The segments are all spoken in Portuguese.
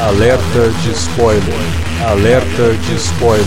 Alerta de spoiler. Alerta de spoiler.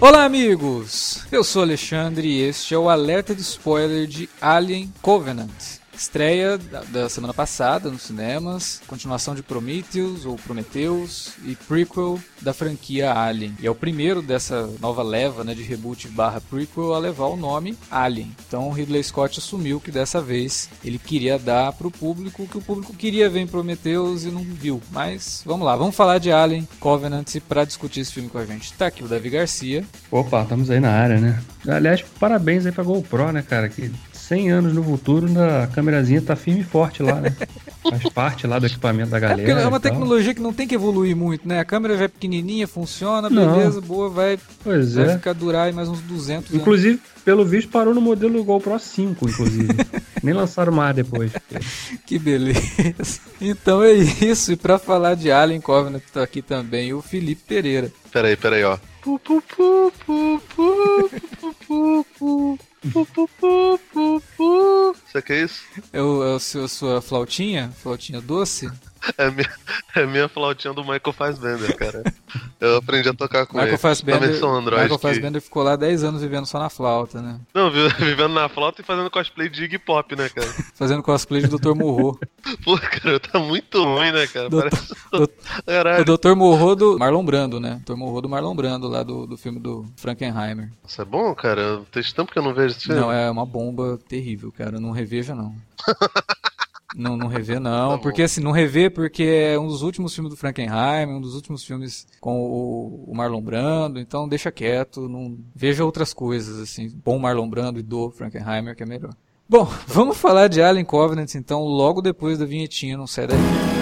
Olá, amigos! Eu sou Alexandre e este é o alerta de spoiler de Alien Covenant. Estreia da, semana passada nos cinemas, continuação de Prometheus ou Prometheus e prequel da franquia Alien. E é o primeiro dessa nova leva né, de reboot barra prequel a levar o nome Alien. Então Ridley Scott assumiu que dessa vez ele queria dar para o público o que o público queria ver em Prometheus e não viu. Mas vamos lá, vamos falar de Alien Covenant para discutir esse filme com a gente. Tá aqui o Davi Garcia. Opa, estamos aí na área, né? Aliás, parabéns aí pra GoPro, né, cara? Que 100 anos no futuro, a câmerazinha tá firme e forte lá, né? Faz parte lá do equipamento da é galera. É, é uma tecnologia que não tem que evoluir muito, né? A câmera já é pequenininha, funciona, beleza, não. boa, vai, pois vai é. ficar durar aí mais uns 200 Inclusive, anos. pelo visto, parou no modelo GoPro 5, inclusive. Nem lançaram mais depois. que beleza. Então é isso. E pra falar de Alien Covenant, tá aqui também o Felipe Pereira. Peraí, peraí, ó. Pu, pu, pu, pu, pu, pu, pu, pu. Você quer isso? É, o, é o seu, sua flautinha? Flautinha doce? É minha, é minha flautinha do Michael Fassbender, cara. Eu aprendi a tocar com Michael ele. Fassbender, Android. Michael Fassbender que... ficou lá 10 anos vivendo só na flauta, né? Não, vivendo na flauta e fazendo cosplay de Iggy Pop, né, cara? fazendo cosplay de Dr. Morro. Pô, cara, tá muito ruim, né, cara? Doutor, Parece... O Dr. Morro do Marlon Brando, né? Dr. Morro do Marlon Brando, lá do, do filme do Frankenheimer. Isso é bom, cara? Tem tempo que eu não vejo esse filme. Não, é uma bomba terrível, cara. Não reveja, não. Não, não rever não, tá porque assim, não rever porque é um dos últimos filmes do Frankenheim, um dos últimos filmes com o, o Marlon Brando, então deixa quieto, não veja outras coisas assim, bom Marlon Brando e do Frankenheimer que é melhor. Bom, vamos falar de Alien Covenant então logo depois da vinhetinha, não sai daí.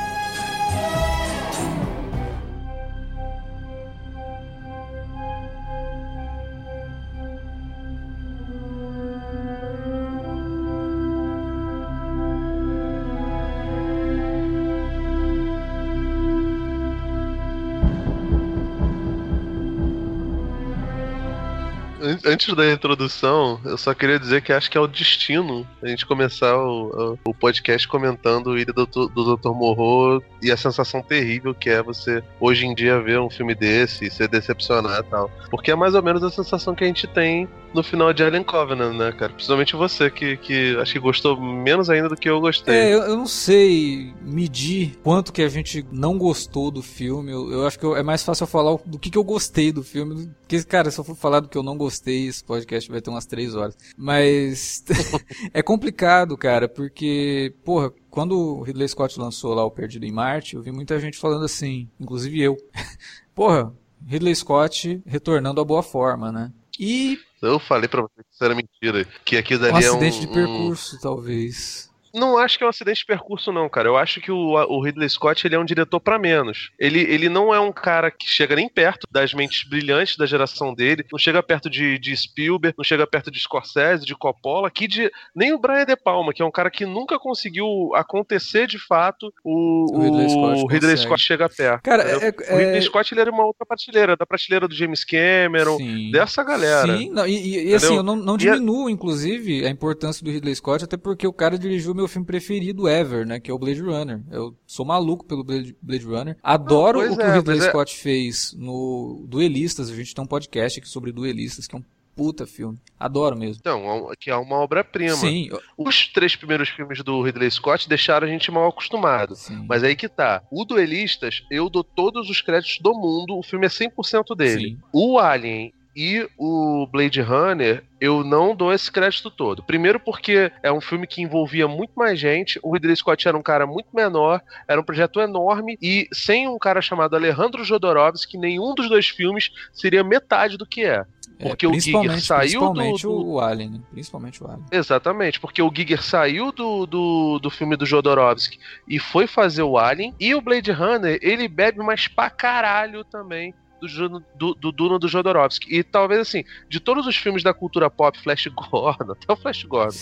Antes da introdução, eu só queria dizer que acho que é o destino a gente começar o, o podcast comentando o Ilha do, do Dr. Morro e a sensação terrível que é você hoje em dia ver um filme desse e ser decepcionado e tal. Porque é mais ou menos a sensação que a gente tem no final de Alien Covenant, né, cara? Principalmente você, que, que acho que gostou menos ainda do que eu gostei. É, eu, eu não sei medir quanto que a gente não gostou do filme. Eu, eu acho que eu, é mais fácil eu falar do que, que eu gostei do filme. Porque, cara, se eu for falar do que eu não gostei, esse podcast vai ter umas três horas. Mas é complicado, cara, porque, porra, quando o Ridley Scott lançou lá o Perdido em Marte, eu vi muita gente falando assim, inclusive eu. porra, Ridley Scott retornando à boa forma, né? E eu falei pra você que isso era mentira. Que aquilo dali um é um acidente de percurso, um... talvez. Não acho que é um acidente de percurso, não, cara. Eu acho que o, o Ridley Scott ele é um diretor para menos. Ele, ele não é um cara que chega nem perto das mentes brilhantes da geração dele, não chega perto de, de Spielberg, não chega perto de Scorsese, de Coppola, que de, nem o Brian De Palma, que é um cara que nunca conseguiu acontecer de fato o, o Ridley Scott, o Ridley Scott chega perto. Cara, é, é, o Ridley é... Scott ele era uma outra prateleira, da prateleira do James Cameron, Sim. dessa galera. Sim, não, e, e assim, eu não, não diminuo, inclusive, a importância do Ridley Scott, até porque o cara dirigiu meu filme preferido ever, né? Que é o Blade Runner. Eu sou maluco pelo Blade, Blade Runner. Adoro Não, o que é, o Ridley é- Scott é... fez no Duelistas. A gente tem um podcast aqui sobre Duelistas, que é um puta filme. Adoro mesmo. Então, que é uma obra-prima. Sim. Os três primeiros filmes do Ridley Scott deixaram a gente mal acostumado. Sim. Mas aí que tá. O Duelistas, eu dou todos os créditos do mundo, o filme é 100% dele. Sim. O Alien e o Blade Runner, eu não dou esse crédito todo. Primeiro porque é um filme que envolvia muito mais gente, o Ridley Scott era um cara muito menor, era um projeto enorme e sem um cara chamado Alejandro Jodorowsky, nenhum dos dois filmes seria metade do que é. Porque é, o Giger saiu principalmente do, do... o Alien, né? principalmente o Alien. Exatamente, porque o Giger saiu do, do, do filme do Jodorowsky e foi fazer o Alien, e o Blade Runner, ele bebe mais pra caralho também do, do, do Duna do Jodorowsky. E talvez assim, de todos os filmes da cultura pop, Flash Gordon, até o Flash Gordon,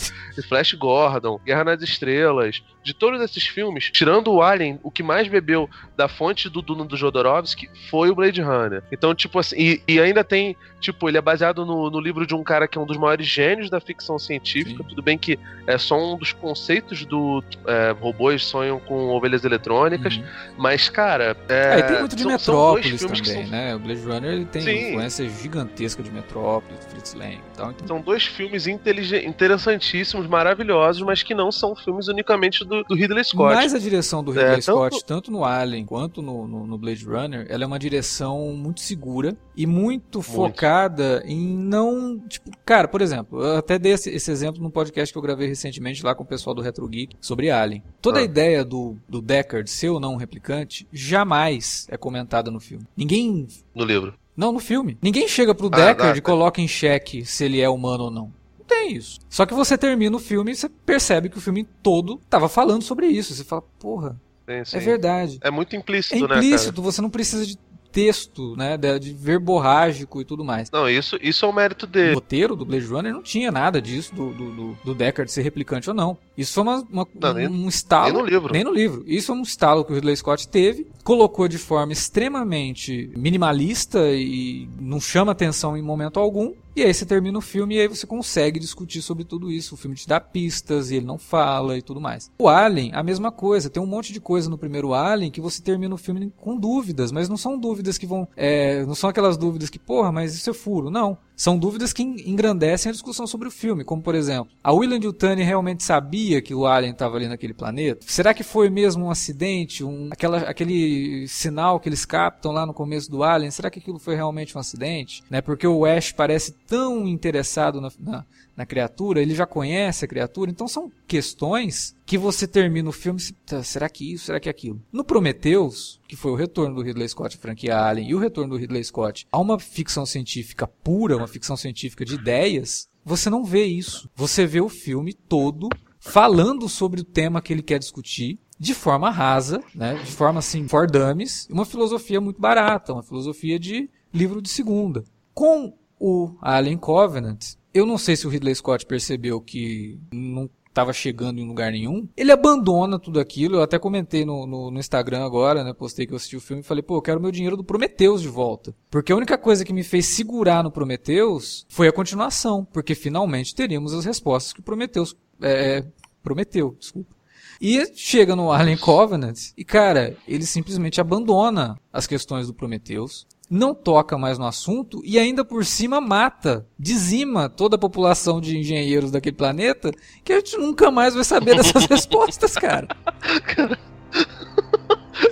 Flash Gordon, Guerra nas Estrelas, de todos esses filmes, tirando o Alien, o que mais bebeu da fonte do Duna do Jodorowsky foi o Blade Runner. Então, tipo assim, e, e ainda tem, tipo, ele é baseado no, no, livro de um cara que é um dos maiores gênios da ficção científica. Sim. Tudo bem que é só um dos conceitos do é, robôs sonham com ovelhas eletrônicas, uhum. mas, cara. É, é, tem muito de são, Metrópolis são também, são... né? O Blade Runner ele tem Sim. influência gigantesca de Metrópolis, Fritz Lang e tal. Então... São dois filmes interessantíssimos, maravilhosos, mas que não são filmes unicamente do, do Ridley Scott. Mas a direção do Ridley é, Scott, tanto... tanto no Alien quanto no, no, no, Blade Runner, ela é uma direção muito segura e muito, muito. focada em não. Tipo, cara, por exemplo, eu até dei esse, esse, exemplo no podcast que eu gravei recentemente lá com o pessoal do Retro Geek sobre Alien. Toda ah. a ideia do, do Deckard ser ou não um replicante jamais é comentada no filme. Ninguém. No livro. Não, no filme. Ninguém chega pro ah, Deckard e coloca em xeque se ele é humano ou não tem isso. Só que você termina o filme e você percebe que o filme todo tava falando sobre isso. Você fala, porra, sim, sim. é verdade. É muito implícito, é né? É implícito, você não precisa de texto, né, de verborrágico e tudo mais. Não, isso, isso é o mérito dele. O roteiro do Blade Runner não tinha nada disso, do, do, do, Deckard ser replicante ou não. Isso foi uma, uma não, nem, um estalo. Nem no livro. Nem no livro. Isso é um estalo que o Ridley Scott teve, colocou de forma extremamente minimalista e não chama atenção em momento algum, e aí você termina o filme e aí você consegue discutir sobre tudo isso. O filme te dá pistas e ele não fala e tudo mais. O Alien, a mesma coisa. Tem um monte de coisa no primeiro Alien que você termina o filme com dúvidas, mas não são dúvidas que vão. É, não são aquelas dúvidas que, porra, mas isso é furo. Não são dúvidas que engrandecem a discussão sobre o filme, como por exemplo, a William Yutani realmente sabia que o alien estava ali naquele planeta? Será que foi mesmo um acidente, um, aquela, aquele sinal que eles captam lá no começo do Alien? Será que aquilo foi realmente um acidente? Né? Porque o Ash parece tão interessado na, na na criatura, ele já conhece a criatura, então são questões que você termina o filme, tá, será que isso, será que aquilo? No Prometheus, que foi o retorno do Ridley Scott à franquia Alien e o retorno do Ridley Scott a uma ficção científica pura, uma ficção científica de ideias, você não vê isso. Você vê o filme todo falando sobre o tema que ele quer discutir, de forma rasa, né? de forma assim, for dummies, uma filosofia muito barata, uma filosofia de livro de segunda. Com o Alien Covenant, eu não sei se o Ridley Scott percebeu que não estava chegando em lugar nenhum. Ele abandona tudo aquilo. Eu até comentei no, no, no, Instagram agora, né? Postei que eu assisti o filme e falei, pô, eu quero meu dinheiro do Prometheus de volta. Porque a única coisa que me fez segurar no Prometheus foi a continuação. Porque finalmente teríamos as respostas que o Prometheus é, prometeu. Desculpa. E chega no Alien Covenant e, cara, ele simplesmente abandona as questões do Prometheus não toca mais no assunto e ainda por cima mata, dizima toda a população de engenheiros daquele planeta, que a gente nunca mais vai saber dessas respostas, cara.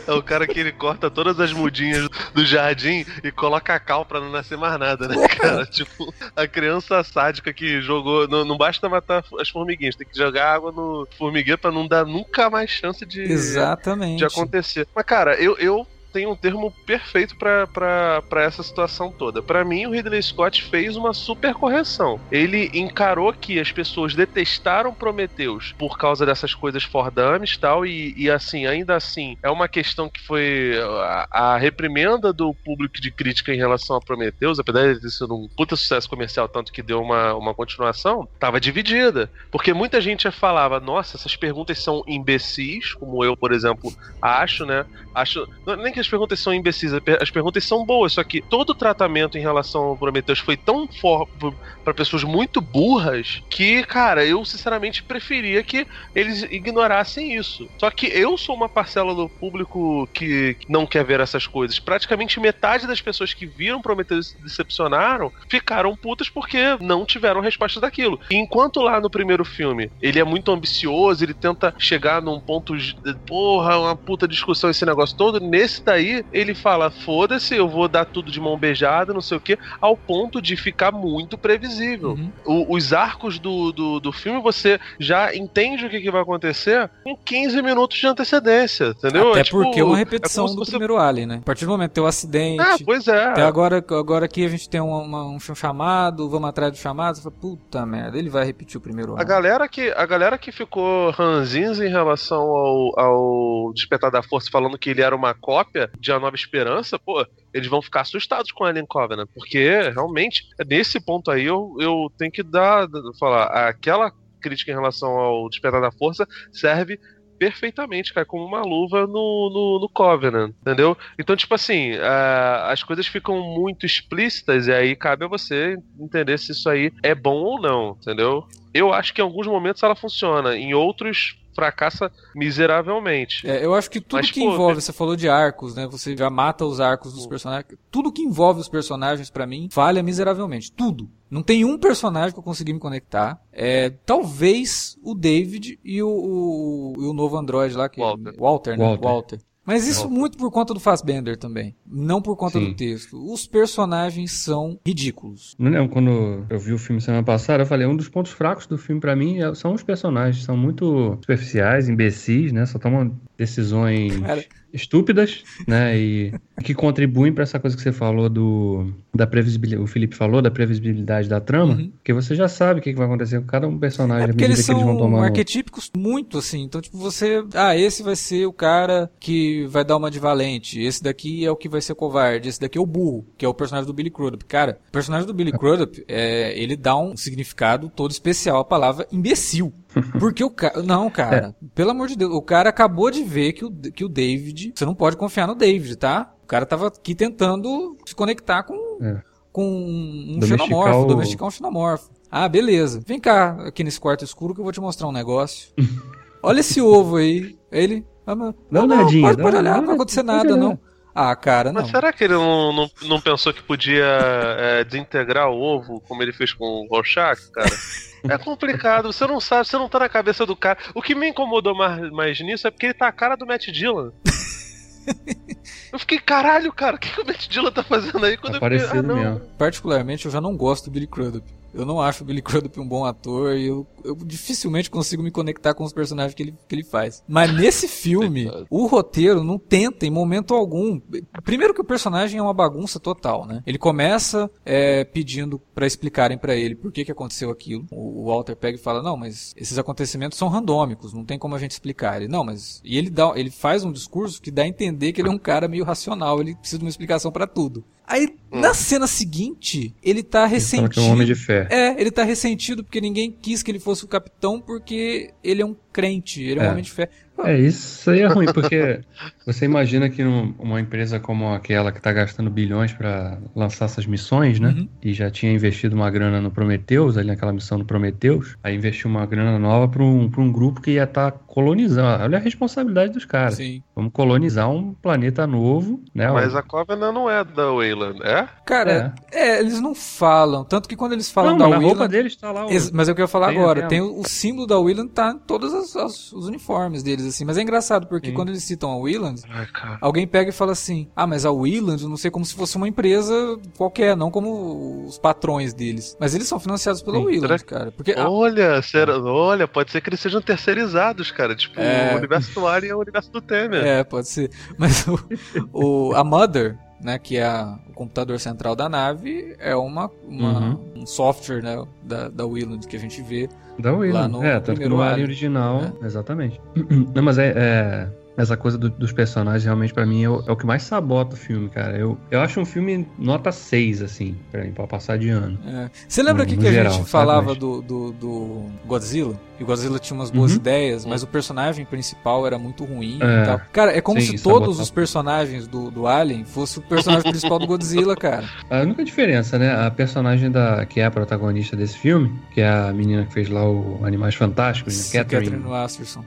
É o cara que ele corta todas as mudinhas do jardim e coloca a cal pra não nascer mais nada, né, cara? Tipo, a criança sádica que jogou. Não, não basta matar as formiguinhas, tem que jogar água no formigueiro pra não dar nunca mais chance de, Exatamente. de acontecer. Mas, cara, eu, eu tem um termo perfeito para essa situação toda. Para mim, o Ridley Scott fez uma super correção. Ele encarou que as pessoas detestaram Prometheus por causa dessas coisas for dummies e tal, e, assim, ainda assim, é uma questão que foi a, a, reprimenda do público de crítica em relação a Prometheus, apesar de ter sido um puta sucesso comercial, tanto que deu uma, uma continuação, tava dividida. Porque muita gente falava, nossa, essas perguntas são imbecis, como eu, por exemplo, acho, né? Acho. Nem que as perguntas são imbecis, as perguntas são boas, só que todo o tratamento em relação ao Prometheus foi tão forte para pessoas muito burras que, cara, eu sinceramente preferia que eles ignorassem isso. Só que eu sou uma parcela do público que não quer ver essas coisas. Praticamente metade das pessoas que viram Prometheus se decepcionaram ficaram putas porque não tiveram resposta daquilo. E enquanto lá no primeiro filme ele é muito ambicioso, ele tenta chegar num ponto, de, porra, uma puta discussão esse negócio todo, nesse daí ele fala: foda-se, eu vou dar tudo de mão beijada, não sei o que, ao ponto de ficar muito previsível. Uhum. O- os arcos do, do, do filme você já entende o que, que vai acontecer com 15 minutos de antecedência, entendeu? Até É tipo- porque é uma é repetição se do você- primeiro Alien, né? A partir do momento que tem o acidente. Ah, pois é. Até agora, agora aqui a gente tem uma- um chamado, vamos atrás do chamado, você fala, puta merda, ele vai repetir o primeiro A Alien. galera que, a galera que ficou ranzinza em relação ao, ao Despertar da Força, falando que ele era uma cópia de A Nova Esperança, pô, eles vão ficar assustados com Alien Covenant, porque realmente, nesse ponto aí, eu, eu tenho que dar, falar, aquela crítica em relação ao Despertar da Força serve perfeitamente, cai como uma luva no, no, no Covenant, entendeu? Então, tipo assim, ah, as coisas ficam muito explícitas e aí cabe a você entender se isso aí é bom ou não, entendeu? Eu acho que em alguns momentos ela funciona, em outros fracassa miseravelmente. É, eu acho que tudo Mas, que pô, envolve, você falou de arcos, né? Você já mata os arcos dos personagens. Tudo que envolve os personagens, pra mim, falha miseravelmente. Tudo. Não tem um personagem que eu consegui me conectar. É, talvez o David e o, o, e o novo androide lá, que Walter. Walter, né? Walter. Walter. Mas isso muito por conta do Fassbender também. Não por conta Sim. do texto. Os personagens são ridículos. Não lembro quando eu vi o filme semana passada, eu falei, um dos pontos fracos do filme pra mim é- são os personagens, são muito superficiais, imbecis, né? Só tomam decisões Cara. estúpidas, né? E que contribuem pra essa coisa que você falou do da previsibilidade, o Felipe falou da previsibilidade da trama, Uhum. porque você já sabe o que vai acontecer com cada um personagem É porque eles que eles vão são tomando. arquetípicos muito assim. Então, tipo, você. Ah, esse vai ser o cara que vai dar uma de valente. Esse daqui é o que vai ser covarde. Esse daqui é o burro, que é o personagem do Billy Crudup. Cara, o personagem do Billy Crudup, é, ele dá um significado todo especial à palavra imbecil. Porque o cara. Não, cara. Pelo amor de Deus. O cara acabou de ver que o, que o David. Você não pode confiar no David, tá? O cara tava aqui tentando se conectar com, É. com um Domesticar xenomorfo, o- domesticar um xenomorfo. Ah, beleza. Vem cá, aqui nesse quarto escuro que eu vou te mostrar um negócio. Olha esse ovo aí. Ele. Ah, Dá não, não, olhadinha, pode, dá pode olhar, dá não vai acontecer nada, não. Ah, cara, não. Mas será que ele não, não, não pensou que podia é, desintegrar o ovo, como ele fez com o Rorschach, cara? É complicado, você não sabe, você não tá na cabeça do cara. O que me incomodou mais, mais nisso é porque ele tá a cara do Matt Dillon. Eu fiquei, caralho, cara, o que, que o Matt Dillon tá fazendo aí? Quando Tá eu fiquei, ah, não. mesmo. Particularmente, eu já não gosto do Billy Crudup. Eu não acho o Billy Crudup um bom ator e eu, eu dificilmente consigo me conectar com os personagens que ele, que ele faz. Mas nesse filme, o roteiro não tenta em momento algum. Primeiro que o personagem é uma bagunça total, né? Ele começa é, pedindo pra explicarem pra ele por que, que aconteceu aquilo. O o Walter pega e fala: Não, mas esses acontecimentos são randômicos, não tem como a gente explicar. Ele, não, mas. E ele, dá, ele faz um discurso que dá a entender que ele é um cara meio racional, ele precisa de uma explicação pra tudo. Aí, na cena seguinte, ele tá ressentido. que é um homem de fé. É, ele tá ressentido porque ninguém quis que ele fosse o capitão porque ele é um crente, ele é, um É. homem de fé. É, isso aí é ruim, porque você imagina que num- uma empresa como aquela que está gastando bilhões para lançar essas missões, né? Uhum. E já tinha investido uma grana no Prometheus, ali naquela missão do Prometheus, aí investiu uma grana nova para um, pra um grupo que ia estar colonizando. Olha a responsabilidade dos caras. Sim. Vamos colonizar um planeta novo, né? Mas a Covenant não é da Wayland, é? Cara, é. eles não falam. Tanto que quando eles falam Não, da Wayland. roupa dele está lá o... Mas é o que eu ia falar Tem agora. aquela- Tem o, o símbolo da Wayland tá em todos as- as- os uniformes deles, assim. Mas é engraçado, porque Sim. quando eles citam a Ai, cara. alguém pega e fala assim: Ah, mas a Wayland, eu não sei como se fosse uma empresa qualquer, não como os patrões deles. Mas eles são financiados pela Sim. Que- cara. Porque a- Olha, será- olha, pode ser que eles sejam terceirizados, cara. Tipo, É. o universo do Alien é o universo do Temer. É, pode ser. Mas o, o- a Mother, né, que é a- computador central da nave, é uma, uma- Uhum. um software né, da, da Wayland que a gente vê. Da Wayland. no é, tanto que primeiro no Alien. Original, exatamente. Não, mas é, é- essa coisa do- dos personagens realmente pra mim é o, é o que mais sabota o filme, cara. Eu, eu acho um filme nota 6, assim, pra mim, pra passar de ano. É. Você lembra No- que, no que a geral, gente falava mas- do, do, do Godzilla? E o Godzilla tinha umas boas Uhum. ideias, mas o personagem principal era muito ruim É. e tal. Cara, é como Sim, se todos sabotava. os personagens do, do Alien fossem o personagem principal do Godzilla, cara. A única diferença, né? A personagem da, que é a protagonista desse filme, que é a menina que fez lá o Animais Fantásticos, né? Catherine Masterson.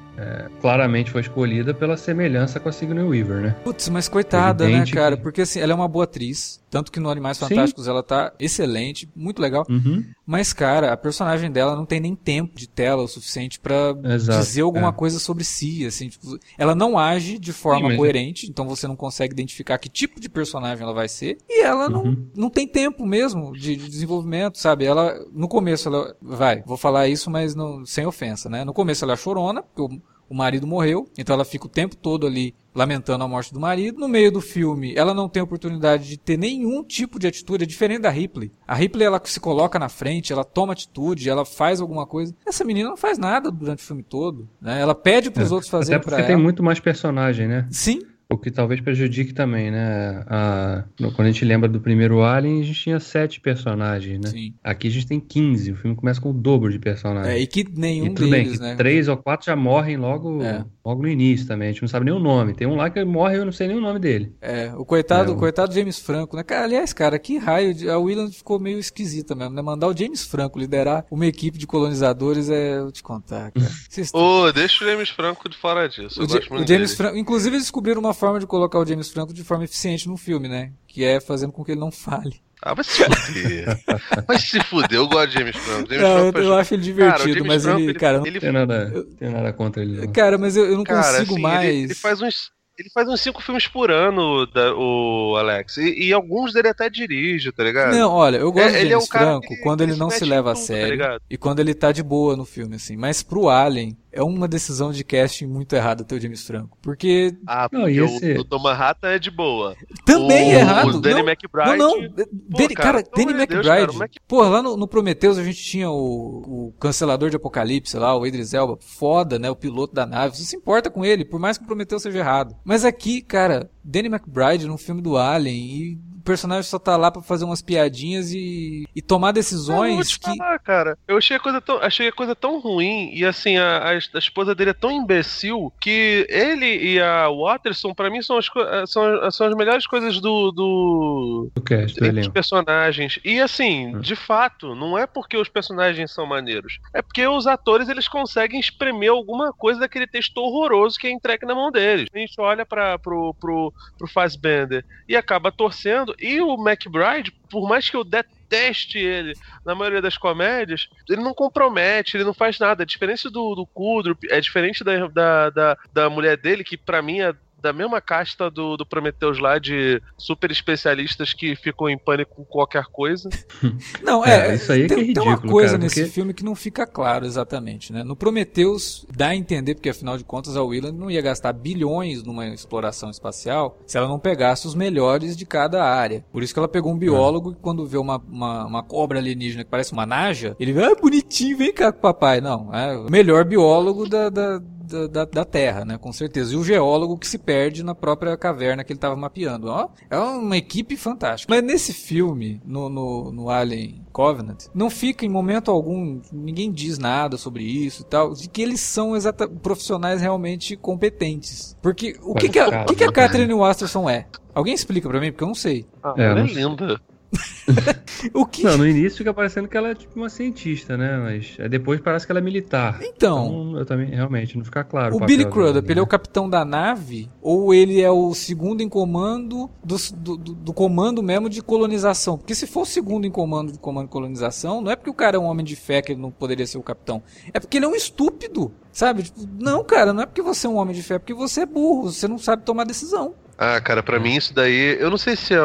claramente foi escolhida pela semelhança com a Sigourney Weaver, né? Putz, mas coitada, né, cara? que- Porque assim, ela é uma boa atriz. Tanto que no Animais Sim. Fantásticos ela tá excelente, muito legal. Uhum. Mas, cara, a personagem dela não tem nem tempo de tela o suficiente pra Exato, dizer alguma é. coisa sobre si, assim. tipo, ela não age de forma Sim, coerente, então você não consegue identificar que tipo de personagem ela vai ser. E ela não, Uhum. não tem tempo mesmo de, de desenvolvimento, sabe? Ela, no começo, ela vai, vou falar isso, mas não, sem ofensa, né? No começo ela é chorona, porque o, o marido morreu, então ela fica o tempo todo ali lamentando a morte do marido. No meio do filme, ela não tem oportunidade de ter nenhum tipo de atitude, é diferente da Ripley. A Ripley, ela se coloca na frente, ela toma atitude, ela faz alguma coisa. Essa menina não faz nada durante o filme todo, né? Ela pede pros É, outros Até fazerem porque pra tem ela. muito mais personagem, né? Sim, O que talvez prejudique também, né? A- quando a gente lembra do primeiro Alien, a gente tinha sete personagens, né? sim. Aqui a gente tem 15. O filme começa com o dobro de personagens. É, e que E nenhum tudo bem, deles, que né? três ou quatro já morrem logo, É. logo no início também. A gente não sabe nem o nome. Tem um lá que morre e eu não sei nem o nome dele. É, o coitado, É, o o- coitado James Franco, né? Cara, aliás, cara, que raio. de- A Willan ficou meio esquisita mesmo, né? Mandar o James Franco liderar uma equipe de colonizadores é. Eu te contar, cara. Vocês Ô, deixa o James Franco de fora disso. O, Ja- gosto muito o James dele. Franco, inclusive eles descobriram uma forma de colocar o James Franco de forma eficiente no filme, né? Que é fazendo com que ele não fale. Ah, vai se fuder. vai se fuder, eu gosto de James Franco. James Não, eu, Franco eu faz- acho ele Cara, divertido, James mas Franco, ele, cara, ele, Não tem nada, tem nada contra ele, não. cara, mas eu, eu não cara, consigo assim, mais. Ele, ele faz uns. Ele faz uns cinco filmes por ano, da- o Alex. E, e alguns dele até dirige, tá ligado? Não, olha, eu gosto É, do ele é James um cara Franco que- quando ele se não se leva a tudo, tá sério ligado? e quando ele tá de boa no filme, assim. Mas pro Alien, é uma decisão de casting muito errada ter o James Franco. Porque Ah, Não, porque e esse- o, o Tom Manhattan é de boa. também o, é errado. O Danny não, McBride. Não, não. Danny- cara, cara, Danny amor de Deus, McBride. cara, Mac- Pô, lá no, no Prometheus a gente tinha o, o Cancelador de Apocalipse lá, o Idris Elba. Foda, né? O piloto da nave. Você se importa com ele, por mais que o Prometheus seja errado. Mas aqui, cara, Danny McBride num filme do Alien e o personagem só tá lá pra fazer umas piadinhas e, e tomar Não, eu vou decisões te que. falar, cara. Eu achei a coisa tão, achei a coisa tão ruim e assim a, a, a esposa dele é tão imbecil que ele e a Watterson pra mim são as, eh, são, as- são as melhores coisas do, do Do cast, entre os personagens. E assim, Hum. de fato, não é porque os personagens são maneiros, é porque os atores eles conseguem espremer alguma coisa daquele texto horroroso que é entregue na mão deles. A gente olha para pro pro pro Fassbender e acaba torcendo e o McBride, por mais que eu deteste ele na maioria das comédias, ele não compromete, ele não faz nada. É diferente do, do Kudrup, é diferente da, da, da, da mulher dele, que pra mim é da mesma casta do, do Prometheus lá, de super especialistas que ficam em pânico com qualquer coisa. Não, É, é. isso aí é tem, que é tem uma ridículo, coisa cara, nesse porque- filme que não fica claro exatamente, né? No Prometheus dá a entender, porque afinal de contas a Wheeland não ia gastar bilhões numa exploração espacial se ela não pegasse os melhores de cada área. Por isso que ela pegou um biólogo que quando vê uma, uma, uma cobra alienígena que parece uma naja, ele vai, ah, bonitinho, vem cá com o papai. Não, é o melhor biólogo da, da, da, da- da Terra, né? Com certeza. E o geólogo que se perde na própria caverna que ele estava mapeando. Ó, é uma equipe fantástica. Mas nesse filme, no, no, no Alien Covenant, não fica em momento algum, ninguém diz nada sobre isso e tal, de que eles são exata, profissionais realmente competentes. Porque o que, que, a, o que, que a Catherine Wasterson é? Alguém explica pra mim, porque eu não sei. Ah, É, ela é linda. O que. Não, no início fica parecendo que ela é tipo uma cientista, né? Mas depois parece que ela é militar. Então, Então, eu também, realmente, não fica claro. O Billy Crudup, né? ele é o capitão da nave ou ele é o segundo em comando do, do- do comando mesmo de colonização? Porque se for o segundo em comando de comando de colonização, não é porque o cara é um homem de fé que ele não poderia ser o capitão. É porque ele é um estúpido, sabe? Tipo, não, cara, não é porque você é um homem de fé, é porque você é burro, você não sabe tomar decisão. Ah, cara, pra mim isso daí. Eu não sei se. é-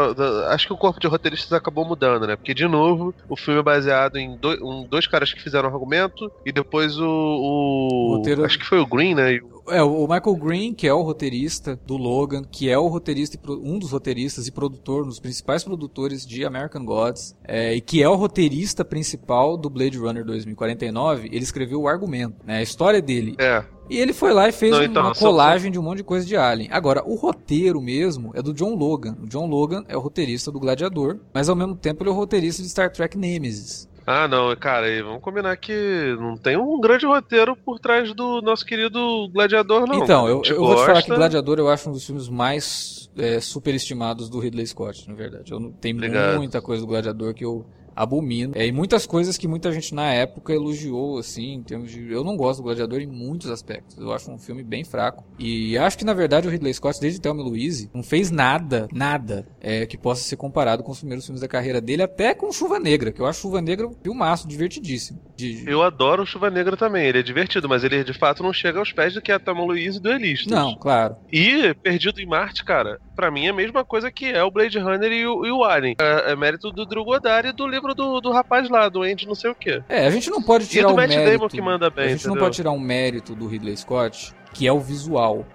acho que o corpo de roteiristas acabou mudando, né? Porque, de novo, o filme é baseado em dois, um- dois caras que fizeram o argumento e depois o. o- Roteiro- Acho que foi o Green, né? E o- É, o Michael Green, que é o roteirista do Logan, que é o roteirista, e um dos roteiristas e produtor, um dos principais produtores de American Gods, é, e que é o roteirista principal do Blade Runner 2049, ele escreveu o argumento, né, a história dele. É. E ele foi lá e fez Não, uma então, só- colagem de um monte de coisa de Alien. Agora, o roteiro mesmo é do John Logan. O John Logan é o roteirista do Gladiador, mas ao mesmo tempo ele é o roteirista de Star Trek Nemesis. Ah, não, cara, aí vamos combinar que não tem um grande roteiro por trás do nosso querido Gladiador, não. então, eu, eu vou te falar que. Gladiador eu acho um dos filmes mais é, superestimados do Ridley Scott, na verdade. Eu não, tem Obrigado. muita coisa do Gladiador que eu abomino. É, e muitas coisas que muita gente na época elogiou, assim, em termos de. Eu não gosto do Gladiador em muitos aspectos. Eu acho um filme bem fraco. E acho que, na verdade, o Ridley Scott, desde Thelma Louise, não fez nada, nada, é, que possa ser comparado com os primeiros filmes da carreira dele, até com Chuva Negra, que eu acho Chuva Negra um filmaço, divertidíssimo. De... Eu adoro Chuva Negra também, ele é divertido, mas ele de fato não chega aos pés do que é a Thelma Louise e do Elistas. Não, claro. E Perdido em Marte, cara, pra mim é a mesma coisa que é o Blade Runner e o, e o Alien. É, é mérito do Drew Goddard e do livro do, do rapaz lá, do Andy não sei o quê. É, a gente não pode E tirar do o Matt mérito. Damon que manda bem, a gente não entendeu? pode tirar um mérito do Ridley Scott, que é o visual.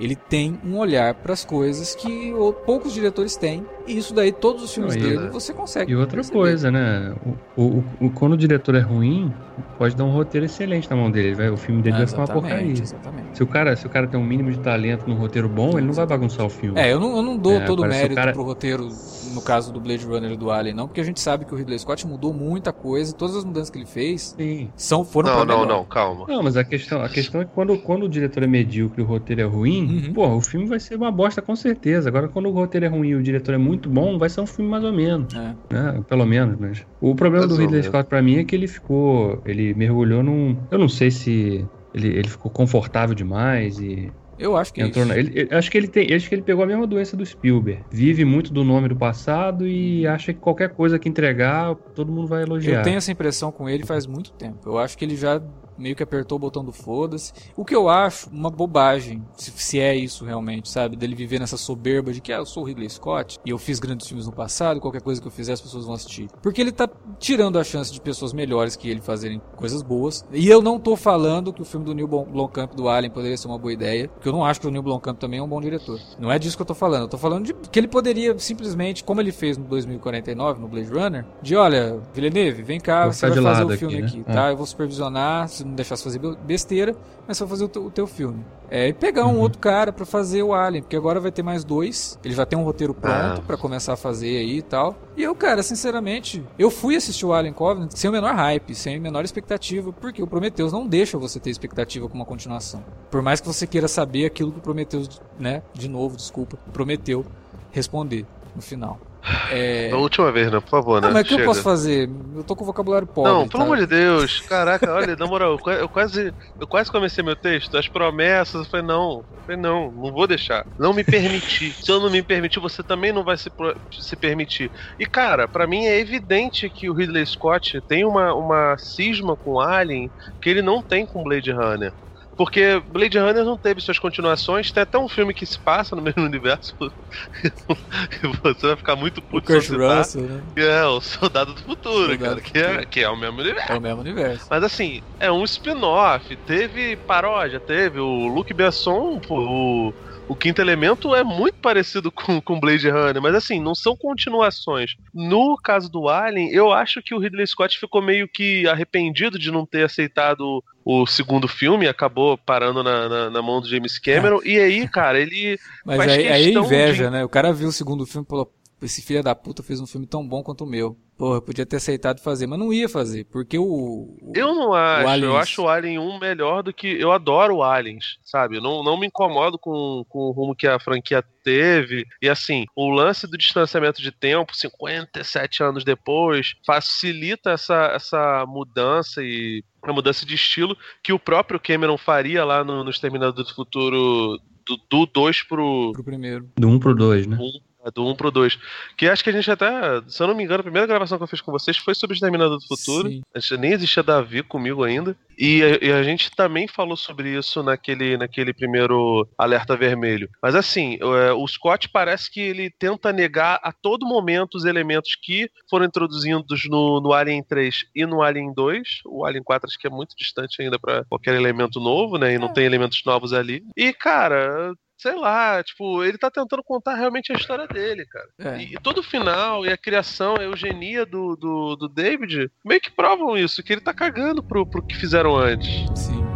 Ele tem um olhar para as coisas que o- poucos diretores têm. E isso daí, todos os filmes Não, e- dele, você consegue. E outra perceber. coisa, né? O, o- o- quando o diretor é ruim, pode dar um roteiro excelente na mão dele. Ele vai- o filme dele Ah, vai ficar uma porcaria. exatamente. Se o, cara, se o cara tem um mínimo de talento no roteiro bom, ele não vai bagunçar o filme. É, eu não, eu não dou É, todo o parece o mérito cara- pro roteiro, no caso do Blade Runner e do Alien, não, porque a gente sabe que o Ridley Scott mudou muita coisa e todas as mudanças que ele fez Sim. são, foram Não, pra não, melhor. não, calma. Não, mas a questão, a questão é que quando, quando o diretor é medíocre e o roteiro é ruim, Uhum. porra, o filme vai ser uma bosta com certeza. Agora, quando o roteiro é ruim e o diretor é muito bom, vai ser um filme mais ou menos. É. né? Pelo menos, mas. O problema Mais do Ridley. Scott pra mim é que ele ficou. Ele mergulhou num. Eu não sei se. Ele, ele ficou confortável demais e Eu acho que é entrou isso. na. Ele, ele- acho que ele tem. Acho que ele pegou a mesma doença do Spielberg. Vive muito do nome do passado e acha que qualquer coisa que entregar, todo mundo vai elogiar. Eu tenho essa impressão com ele faz muito tempo. Eu acho que ele já meio que apertou o botão do foda-se. O que eu acho uma bobagem, se, se é isso realmente, sabe? Dele viver nessa soberba de que ah, eu sou o Ridley Scott e eu fiz grandes filmes no passado, qualquer coisa que eu fizer as pessoas vão assistir. Porque ele tá tirando a chance de pessoas melhores que ele fazerem coisas boas. E eu não tô falando que o filme do Neil Blom- Blomkamp do Alien poderia ser uma boa ideia, porque eu não acho que o Neil Blomkamp também é um bom diretor. Não é disso que eu tô falando. Eu tô falando de que ele poderia simplesmente, como ele fez no 2049, no Blade Runner, de olha, Villeneuve, vem cá, Vou você vai de fazer o filme aqui, aqui, né? tá? Eu vou supervisionar, se não deixar você fazer be- besteira, mas vai fazer o teu, o teu filme. É, e pegar um Uhum. outro cara pra fazer o Alien, porque agora vai ter mais dois. Ele já tem um roteiro pronto Ah. pra começar a fazer aí e tal. E eu, cara, sinceramente, eu fui assistir o Alien Covenant sem o menor hype, sem a menor expectativa, porque o Prometheus não deixa você ter expectativa com uma continuação. Por mais que você queira saber aquilo que o Prometheus, né, de novo, desculpa, prometeu responder no final. É... Da última vez, né? Por favor, né? Não, mas o que eu posso fazer? Eu tô com vocabulário pobre. Não, pelo tá? amor de Deus. Caraca, olha, na moral, eu qua- eu quase, eu quase comecei meu texto, as promessas, eu falei, não, eu falei, não, não vou deixar. Não me permitir. Se eu não me permitir, você também não vai se, se permitir. E, cara, pra mim é evidente que o Ridley Scott tem uma, uma cisma com Alien que ele não tem com Blade Runner. Porque Blade Runner não teve suas continuações, tem até um filme que se passa no mesmo universo. você vai ficar muito O puto eu Kurt citar. Russell, né? Que é o Soldado do Futuro, Soldado cara, do que é, Futuro. que é o mesmo universo. É o mesmo universo. Mas assim, é um spin-off, teve paródia, teve o Luke Besson, pô, o, o Quinto Elemento é muito parecido com, com Blade Runner, mas assim, não são continuações. No caso do Alien, eu acho que o Ridley Scott ficou meio que arrependido de não ter aceitado o segundo filme, acabou parando na, na, na mão do James Cameron, e aí, cara, ele Mas aí, aí é inveja, de- né? O cara viu o segundo filme e falou: esse filho da puta fez um filme tão bom quanto o meu. Porra, eu podia ter aceitado fazer, mas não ia fazer, porque o. o- Eu não acho. Aliens. Eu acho o Alien 1 melhor do que. Eu adoro o Aliens, sabe? Eu Não, não me incomodo com, com o rumo que a franquia teve. E assim, o lance do distanciamento de tempo, 57 anos depois, facilita essa, essa mudança e. A mudança de estilo que o próprio Cameron faria lá no, no Exterminador do Futuro do 2 pro, pro primeiro. Do 1 pro 2, né? é, do 1 um pro 2. Que acho que a gente até, se eu não me engano, a primeira gravação que eu fiz com vocês foi sobre o Exterminador do Futuro. Sim. A gente nem existia Davi comigo ainda. E a, e a gente também falou sobre isso naquele, naquele primeiro alerta vermelho. Mas assim, é, o Scott parece que ele tenta negar a todo momento os elementos que foram introduzidos no, no Alien 3 e no Alien 2. O Alien 4 acho que é muito distante ainda para qualquer elemento novo, né? E não tem elementos novos ali. E, cara. Sei lá, tipo, ele tá tentando contar realmente a história dele, cara. É. E, e todo o final, e a criação, a eugenia do, do, do David, meio que provam isso, que ele tá cagando pro, pro que fizeram antes. Sim.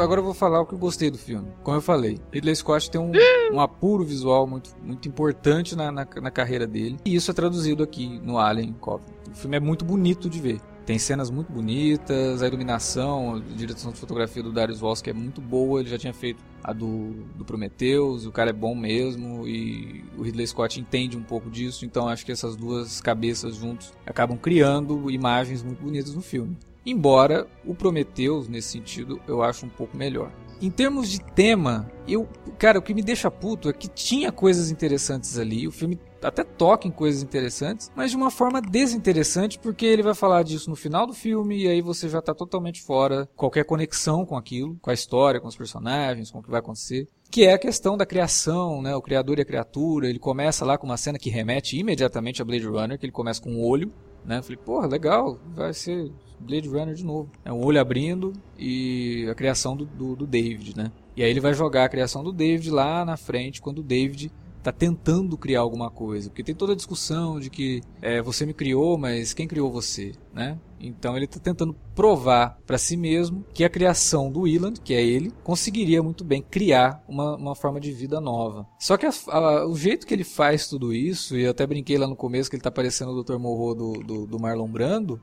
Agora eu vou falar o que eu gostei do filme. Como eu falei, Ridley Scott tem um, um apuro visual muito, muito importante na, na, na, carreira dele. E isso é traduzido aqui no Alien Covenant. O filme é muito bonito de ver. Tem cenas muito bonitas, a iluminação, a direção de fotografia do Darius Walsh que é muito boa. Ele já tinha feito a do, do Prometheus, o cara é bom mesmo e o Ridley Scott entende um pouco disso. Então acho que essas duas cabeças juntos acabam criando imagens muito bonitas no filme. Embora o Prometheus, nesse sentido, eu acho um pouco melhor. Em termos de tema, eu, cara, o que me deixa puto é que tinha coisas interessantes ali. O filme até toca em coisas interessantes, mas de uma forma desinteressante, porque ele vai falar disso no final do filme e aí você já tá totalmente fora qualquer conexão com aquilo, com a história, com os personagens, com o que vai acontecer que é a questão da criação, né? O criador e a criatura. Ele começa lá com uma cena que remete imediatamente a Blade Runner, que ele começa com um olho, né? Eu falei, porra, legal, vai ser Blade Runner de novo. É um olho abrindo e a criação do, do, do David, né? E aí ele vai jogar a criação do David lá na frente, quando o David está tentando criar alguma coisa. Porque tem toda a discussão de que é, você me criou, mas quem criou você, né? Então ele está tentando provar para si mesmo que a criação do Eland, que é ele, conseguiria muito bem criar uma, uma forma de vida nova. Só que a, a, o jeito que ele faz tudo isso, e eu até brinquei lá no começo que ele está parecendo o Dr. Morro do, do, do Marlon Brando,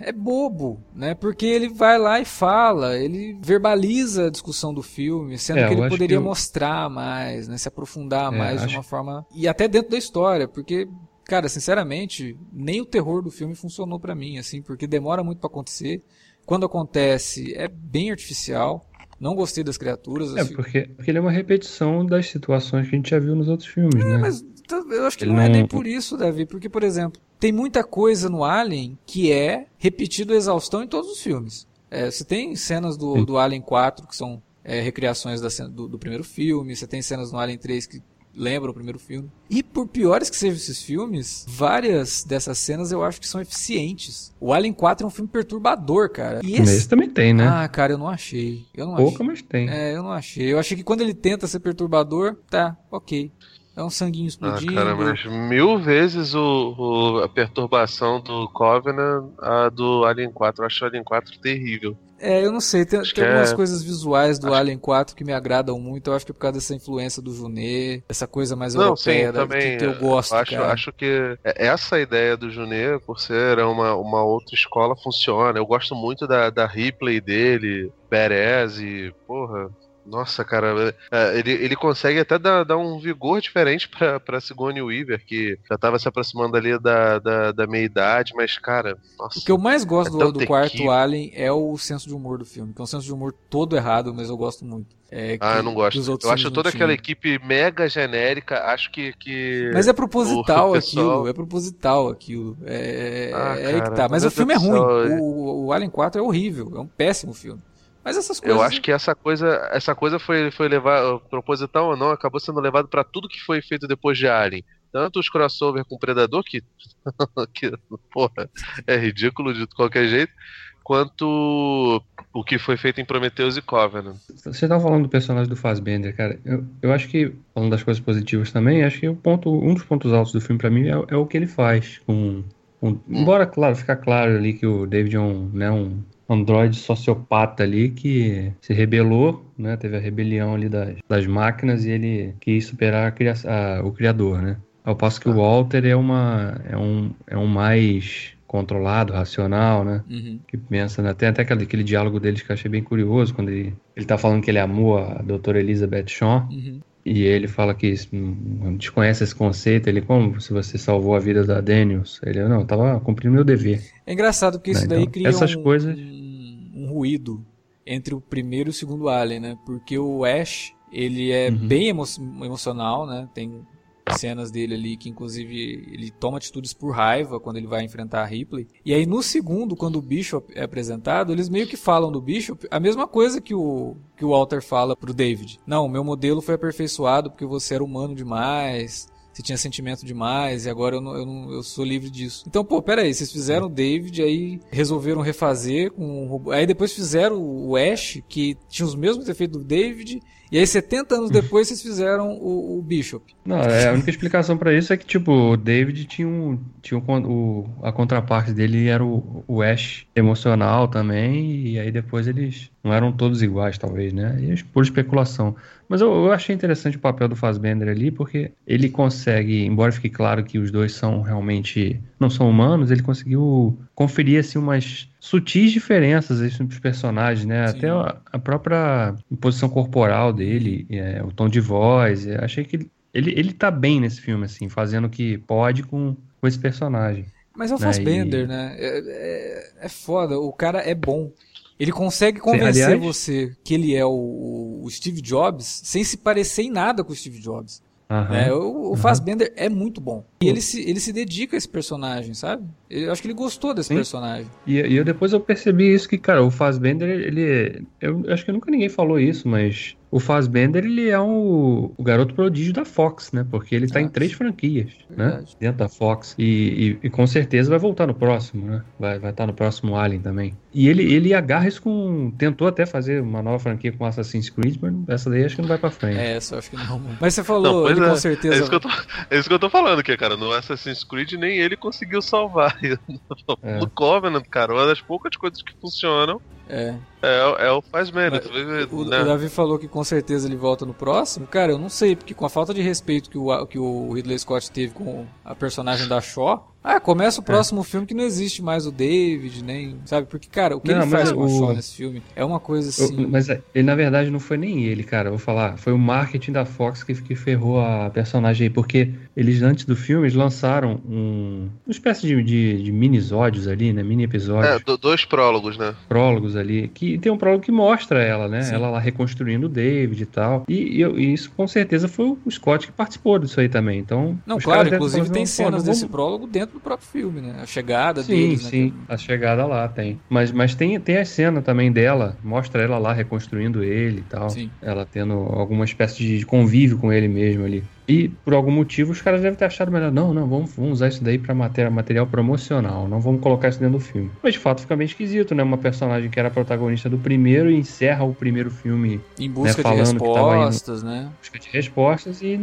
é bobo, né? Porque ele vai lá e fala, ele verbaliza a discussão do filme, sendo é, que ele poderia que eu... mostrar mais, né? Se aprofundar é, mais acho... de uma forma. E até dentro da história, porque. Cara, sinceramente, nem o terror do filme funcionou para mim, assim, porque demora muito para acontecer. Quando acontece, é bem artificial. Não gostei das criaturas. É, assim. porque, porque ele é uma repetição das situações que a gente já viu nos outros filmes, é, né? Mas eu acho que não, não é nem por isso, Davi, porque, por exemplo, tem muita coisa no Alien que é repetido a exaustão em todos os filmes. É, você tem cenas do, do Alien 4 que são é, recriações da, do, do, primeiro filme, você tem cenas no Alien 3 que lembram o primeiro filme. E por piores que sejam esses filmes, várias dessas cenas eu acho que são eficientes. O Alien 4 é um filme perturbador, cara. E esse, esse também tem, né? Ah, cara, eu não achei. Eu não Pouca, achei. mas tem. É, eu não achei. Eu achei que quando ele tenta ser perturbador, tá, ok. É um sanguinho explodindo. Ah, cara, mas mil vezes o, o, a perturbação do Covenant a do Alien 4. Eu acho o Alien 4 terrível. É, eu não sei. Tem, tem algumas é... coisas visuais do acho... Alien 4 que me agradam muito. Eu acho que é por causa dessa influência do Junet, essa coisa mais não, europeia sim, também, que, eu gosto. Acho, cara. acho que essa ideia do Junet, por ser uma, uma outra escola, funciona. Eu gosto muito da, da replay dele, Perez e, porra, nossa, cara, é, ele, ele consegue até dar, dar um vigor diferente pra, pra Sigourney Weaver, que já tava se aproximando ali da, da, da meia-idade, mas, cara, nossa. O que eu mais gosto é do, do quarto Alien é o senso de humor do filme, que é um senso de humor todo errado, mas eu gosto muito. É, ah, eu não gosto. Eu acho toda aquela equipe mega genérica, acho que. que mas é proposital pessoal... aquilo, é proposital aquilo. É, ah, é cara, que tá. Mas, mas o filme é ruim. O, o Alien 4 é horrível, é um péssimo filme. Mas essas coisas. Eu acho que essa coisa, essa coisa foi, foi levar, proposital ou não, acabou sendo levado para tudo que foi feito depois de Alien. Tanto os crossover com Predador, que, que porra, é ridículo de qualquer jeito, quanto o que foi feito em Prometheus e Covenant. Você tava falando do personagem do Fassbender, cara. Eu, eu acho que, falando das coisas positivas também, acho que o ponto, um dos pontos altos do filme para mim é, é, o que ele faz. Com, com, hum. Embora, claro, ficar claro ali que o David é um, né, um androide sociopata ali que se rebelou, né? Teve a rebelião ali das, das máquinas e ele quis superar a, a, o criador, né? Ao passo que o Walter é uma é um, é um mais controlado, racional, né? Uhum. Que pensa, né? Tem até aquele, aquele diálogo deles que eu achei bem curioso, quando ele, ele tá falando que ele amou a doutora Elizabeth Shaw. Uhum. E ele fala que desconhece esse conceito. Ele, como se você salvou a vida da Daniels? Ele, não, eu tava cumprindo meu dever. É engraçado que isso né? daí então, cria essas um, coisas... um, ruído entre o primeiro e o segundo Alien, né? Porque o Ash, ele é uhum. bem emo emocional, né? Tem cenas dele ali que inclusive ele toma atitudes por raiva quando ele vai enfrentar a Ripley. E aí no segundo, quando o Bishop é apresentado, eles meio que falam do Bishop a mesma coisa que o que o Walter fala pro David. Não, meu modelo foi aperfeiçoado porque você era humano demais você tinha sentimento demais e agora eu, não, eu, não, eu sou livre disso. Então, pô, pera aí, vocês fizeram o David, aí resolveram refazer com o robô. Aí depois fizeram o Ash, que tinha os mesmos efeitos do David, e aí 70 anos depois vocês fizeram o, o Bishop. Não, é, a única explicação para isso é que, tipo, o David tinha um. Tinha um, o, a contraparte dele era o, o Ash emocional também, e aí depois eles não eram todos iguais, talvez, né? E por especulação. Mas eu, eu, achei interessante o papel do Fassbender ali, porque ele consegue, embora fique claro que os dois são realmente não são humanos, ele conseguiu conferir assim umas sutis diferenças entre os personagens, né? Sim. Até a, a, própria posição corporal dele, é, o tom de voz. achei que ele, ele, tá bem nesse filme, assim, fazendo o que pode com, com esse personagem. Mas é o Fassbender, e... né? É, é, é foda, o cara é bom. Ele consegue convencer aliás... você que ele é o, o, Steve Jobs sem se parecer em nada com o Steve Jobs. Uhum. É, o, o Fassbender é muito bom. E ele se, ele se dedica a esse personagem, sabe? Eu acho que ele gostou desse Sim. personagem. E, e eu, depois eu percebi isso que, cara, o Fassbender, ele. Eu acho que nunca ninguém falou isso, mas o Fassbender, ele é um, o garoto prodígio da Fox, né? Porque ele tá ah, em três franquias, né? verdade. né? Dentro da Fox. E, e, e, com certeza vai voltar no próximo, né? Vai estar vai tá no próximo Alien também. E ele, ele agarra isso com. Tentou até fazer uma nova franquia com Assassin's Creed, mas essa daí acho que não vai pra frente. É, essa eu acho que não. Mas você falou, não, ele, é, com certeza. É isso, que eu tô, é isso que eu tô falando, que, cara, no Assassin's Creed nem ele conseguiu salvar. É. No Covenant, cara, uma das poucas coisas que funcionam é. É, é o faz mérito. O, né? o, Davi falou que com certeza ele volta no próximo. Cara, eu não sei, porque com a falta de respeito que o, que o Ridley Scott teve com a personagem da Shaw, ah, começa o é. próximo é. filme que não existe mais o David, nem. Sabe? Porque, cara, o que não, ele faz com o Shaw nesse filme é uma coisa assim. Eu, mas ele, na verdade, não foi nem ele, cara. Vou falar. Foi o marketing da Fox que, que ferrou a personagem aí. Porque eles, antes do filme, eles lançaram um, uma espécie de, de, de mini-episódios ali, né? Mini-episódios. É, dois prólogos, né? Prólogos ali. Que tem um prólogo que mostra ela, né? Sim. Ela lá reconstruindo o David e tal. E, e, e, isso, com certeza, foi o Scott que participou disso aí também. Então. Não, claro, inclusive tem cenas desse prólogo dentro do próprio filme, né? A chegada sim, deles, né? Sim, a chegada lá tem. Mas, mas tem, tem a cena também dela, mostra ela lá reconstruindo ele e tal. Sim. Ela tendo alguma espécie de convívio com ele mesmo ali. E por algum motivo os caras devem ter achado melhor, não, não, vamos, vamos usar isso daí para material, material promocional, não vamos colocar isso dentro do filme. Mas de fato fica bem esquisito, né? Uma personagem que era protagonista do primeiro e encerra o primeiro filme em busca né, de respostas, indo, né? Em busca de respostas e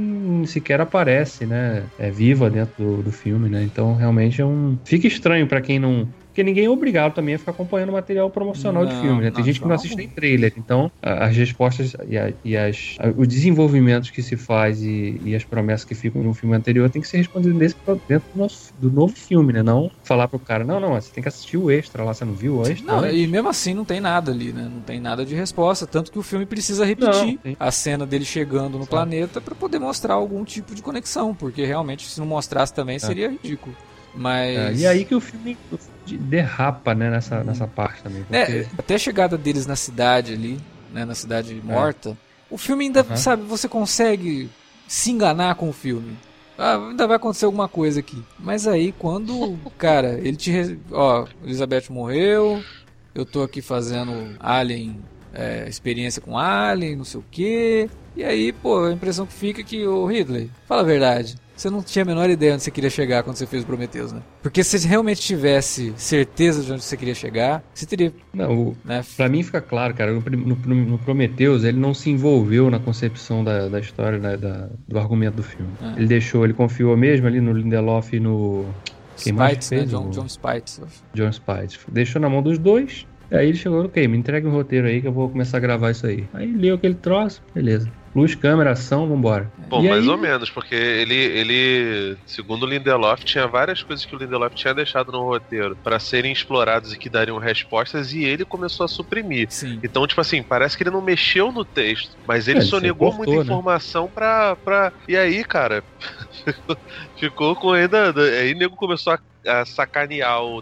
sequer aparece, né? É viva dentro do, do filme, né? Então realmente é um. Fica estranho para quem não porque ninguém é obrigado também a ficar acompanhando o material promocional não, de filme, né? Tem gente que não assiste nem trailer. Então, as respostas e, a, e as, os desenvolvimentos que se faz e, e, as promessas que ficam no filme anterior tem que ser respondido dentro do, nosso, do novo filme, né? Não falar pro cara, não, não, você tem que assistir o extra lá, você não viu o extra? Não, e mesmo assim não tem nada ali, né? Não tem nada de resposta. Tanto que o filme precisa repetir não, a cena dele chegando no planeta para poder mostrar algum tipo de conexão, porque realmente se não mostrasse também é. seria ridículo. Mas. É, e aí que o filme, derrapa, né, nessa, hum. nessa parte também. É, porque... É, até a chegada deles na cidade ali, né, na cidade é. morta, é. o filme ainda, uhum. sabe, você consegue se enganar com o filme. Ah, ainda vai acontecer alguma coisa aqui. Mas aí quando, cara, ele te. Ó, Elizabeth morreu, eu tô aqui fazendo Alien, é, experiência com Alien, não sei o quê. E aí, pô, a impressão que fica é que o Ridley, fala a verdade você não tinha a menor ideia onde você queria chegar quando você fez o Prometheus, né? Porque se você realmente tivesse certeza de onde você queria chegar, você teria. Não, o, né? pra mim fica claro, cara, no, no, no, Prometheus ele não se envolveu na concepção da, da história, né, da, do argumento do filme. Ah. Ele deixou, ele confiou mesmo ali no Lindelof e no. Quem Spites, né? John, John Spites. John Spites. Deixou na mão dos dois. Aí ele chegou, ok, me entrega um roteiro aí que eu vou começar a gravar isso aí. Aí leu aquele troço, beleza. Luz, câmera, ação, vambora. Bom, e mais aí... ou menos, porque ele, ele, segundo o Lindelof, tinha várias coisas que o Lindelof tinha deixado no roteiro para serem explorados e que dariam respostas, e ele começou a suprimir. Sim. Então, tipo assim, parece que ele não mexeu no texto, mas ele é, sonegou muita né? informação pra, pra. E aí, cara, ficou com ainda. Aí o nego começou a, a sacanear o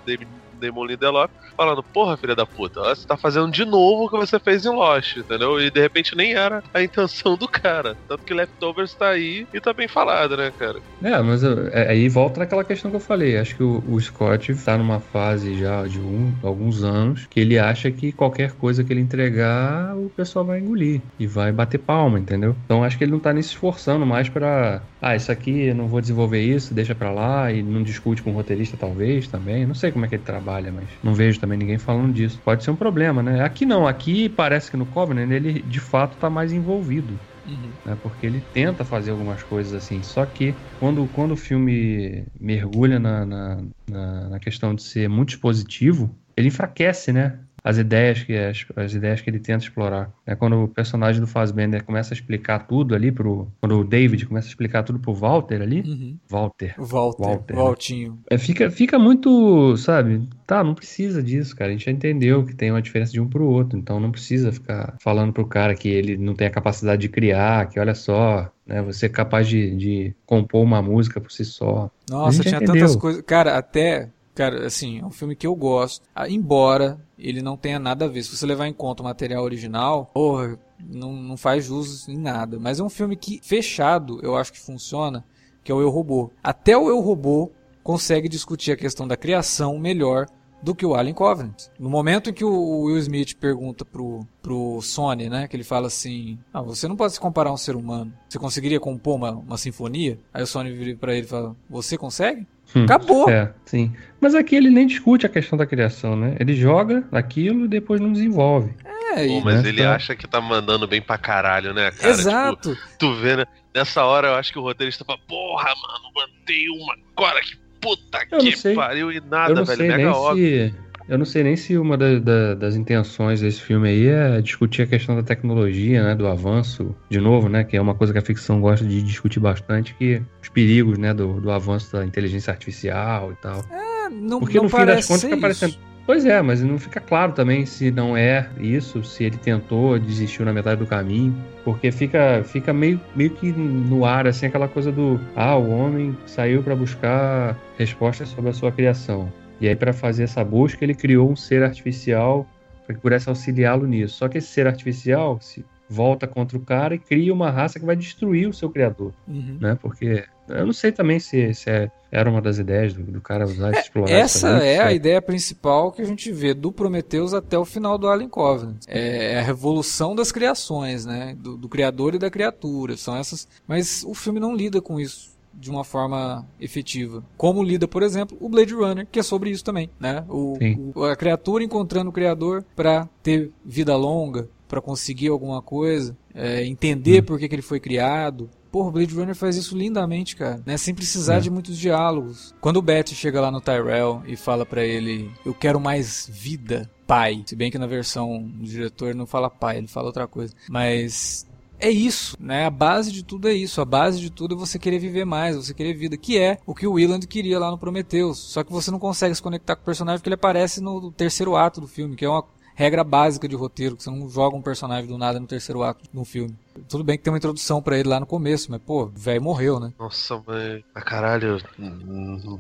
Damon Lindelof, falando, porra, filha da puta, você tá fazendo de novo o que você fez em Lost, entendeu? E de repente nem era a intenção do cara. Tanto que Leftovers tá aí e tá bem falado, né, cara? É, mas é, aí volta naquela questão que eu falei. Acho que o, Scott tá numa fase já de um, alguns anos que ele acha que qualquer coisa que ele entregar, o pessoal vai engolir e vai bater palma, entendeu? Então acho que ele não tá nem se esforçando mais para ah, isso aqui eu não vou desenvolver isso, deixa pra lá e não discute com o roteirista talvez também. Não sei como é que ele trabalha, mas não vejo também ninguém falando disso. Pode ser um problema, né? Aqui não, aqui parece que no Covenant ele de fato tá mais envolvido. Uhum. Né? Porque ele tenta fazer algumas coisas assim. Só que quando, quando o filme mergulha na, na, na, na questão de ser muito expositivo, ele enfraquece, né? As ideias que as, as ideias que ele tenta explorar. É quando o personagem do Fassbender começa a explicar tudo ali pro quando o David começa a explicar tudo pro Walter ali, Uhum. Walter. Walter, Walter, né? É, fica, fica muito, sabe? Tá, não precisa disso, cara. A gente já entendeu que tem uma diferença de um pro outro. Então não precisa ficar falando pro cara que ele não tem a capacidade de criar, que olha só, né? Você é capaz de, de compor uma música por si só. Nossa, tinha entendeu. tantas coisas. Cara, até. Cara, assim, é um filme que eu gosto. Ah, Embora ele não tenha nada a ver. Se você levar em conta o material original, porra, não, não faz jus em nada. Mas é um filme que, fechado, eu acho que funciona, que é o Eu Robô. Até o Eu Robô consegue discutir a questão da criação melhor do que o Alien Covenant. No momento em que o Will Smith pergunta pro, pro Sony, né, que ele fala assim, ah, você não pode se comparar a um ser humano. Você conseguiria compor uma, uma sinfonia? Aí o Sony vira pra ele e fala, você consegue? Hum, Acabou! É, sim. Mas aqui ele nem discute a questão da criação, né? Ele joga aquilo e depois não desenvolve. É, Pô, mas né? ele Tá. acha que tá mandando bem pra caralho, né, cara? Exato! Tipo, tu vê, né? Nessa hora eu acho que o roteirista fala, porra, mano, mandei uma agora que puta Eu não que sei. pariu e eu nada, não velho. sei Mega nem óbvio. se. Eu não sei nem se uma da- da- das intenções desse filme aí é discutir a questão da tecnologia, né? Do avanço, de novo, né? Que é uma coisa que a ficção gosta de discutir bastante, que os perigos, né? Do, do avanço da inteligência artificial e tal. Ah, não, Porque não no fim das contas fica parecendo. Pois é, mas não fica claro também se não é isso, se ele tentou, desistiu na metade do caminho. Porque fica, fica meio, meio que no ar, assim, aquela coisa do. Ah, o homem saiu para buscar respostas sobre a sua criação. E aí, para fazer essa busca, ele criou um ser artificial para que pudesse auxiliá-lo nisso. Só que esse ser artificial se volta contra o cara e cria uma raça que vai destruir o seu criador, Uhum. né? Porque eu não sei também se, se é- era uma das ideias do, do cara usar e explorar Essa também, é se a ideia principal que a gente vê do Prometheus até o final do Alien Covenant. É a revolução das criações, né? Do, do criador e da criatura. São essas. Mas o filme não lida com isso de uma forma efetiva. Como lida, por exemplo, o Blade Runner, que é sobre isso também, né? O, o- a criatura encontrando o criador para ter vida longa, para conseguir alguma coisa, é, entender por que, que ele foi criado. Porra, o Blade Runner faz isso lindamente, cara, né? Sem precisar É. de muitos diálogos. Quando o Beth chega lá no Tyrell e fala pra ele, eu quero mais vida, pai. Se bem que na versão do diretor não fala pai, ele fala outra coisa. Mas é isso, né? A base de tudo é isso. A base de tudo é você querer viver mais, você querer vida, que é o que o Willand queria lá no Prometheus. Só que você não consegue se conectar com o personagem porque ele aparece no terceiro ato do filme, que é uma regra básica de roteiro, que você não joga um personagem do nada no terceiro ato um filme. Tudo bem que tem uma introdução pra ele lá no começo, mas pô, velho morreu, né? Nossa, mãe. Ah, caralho.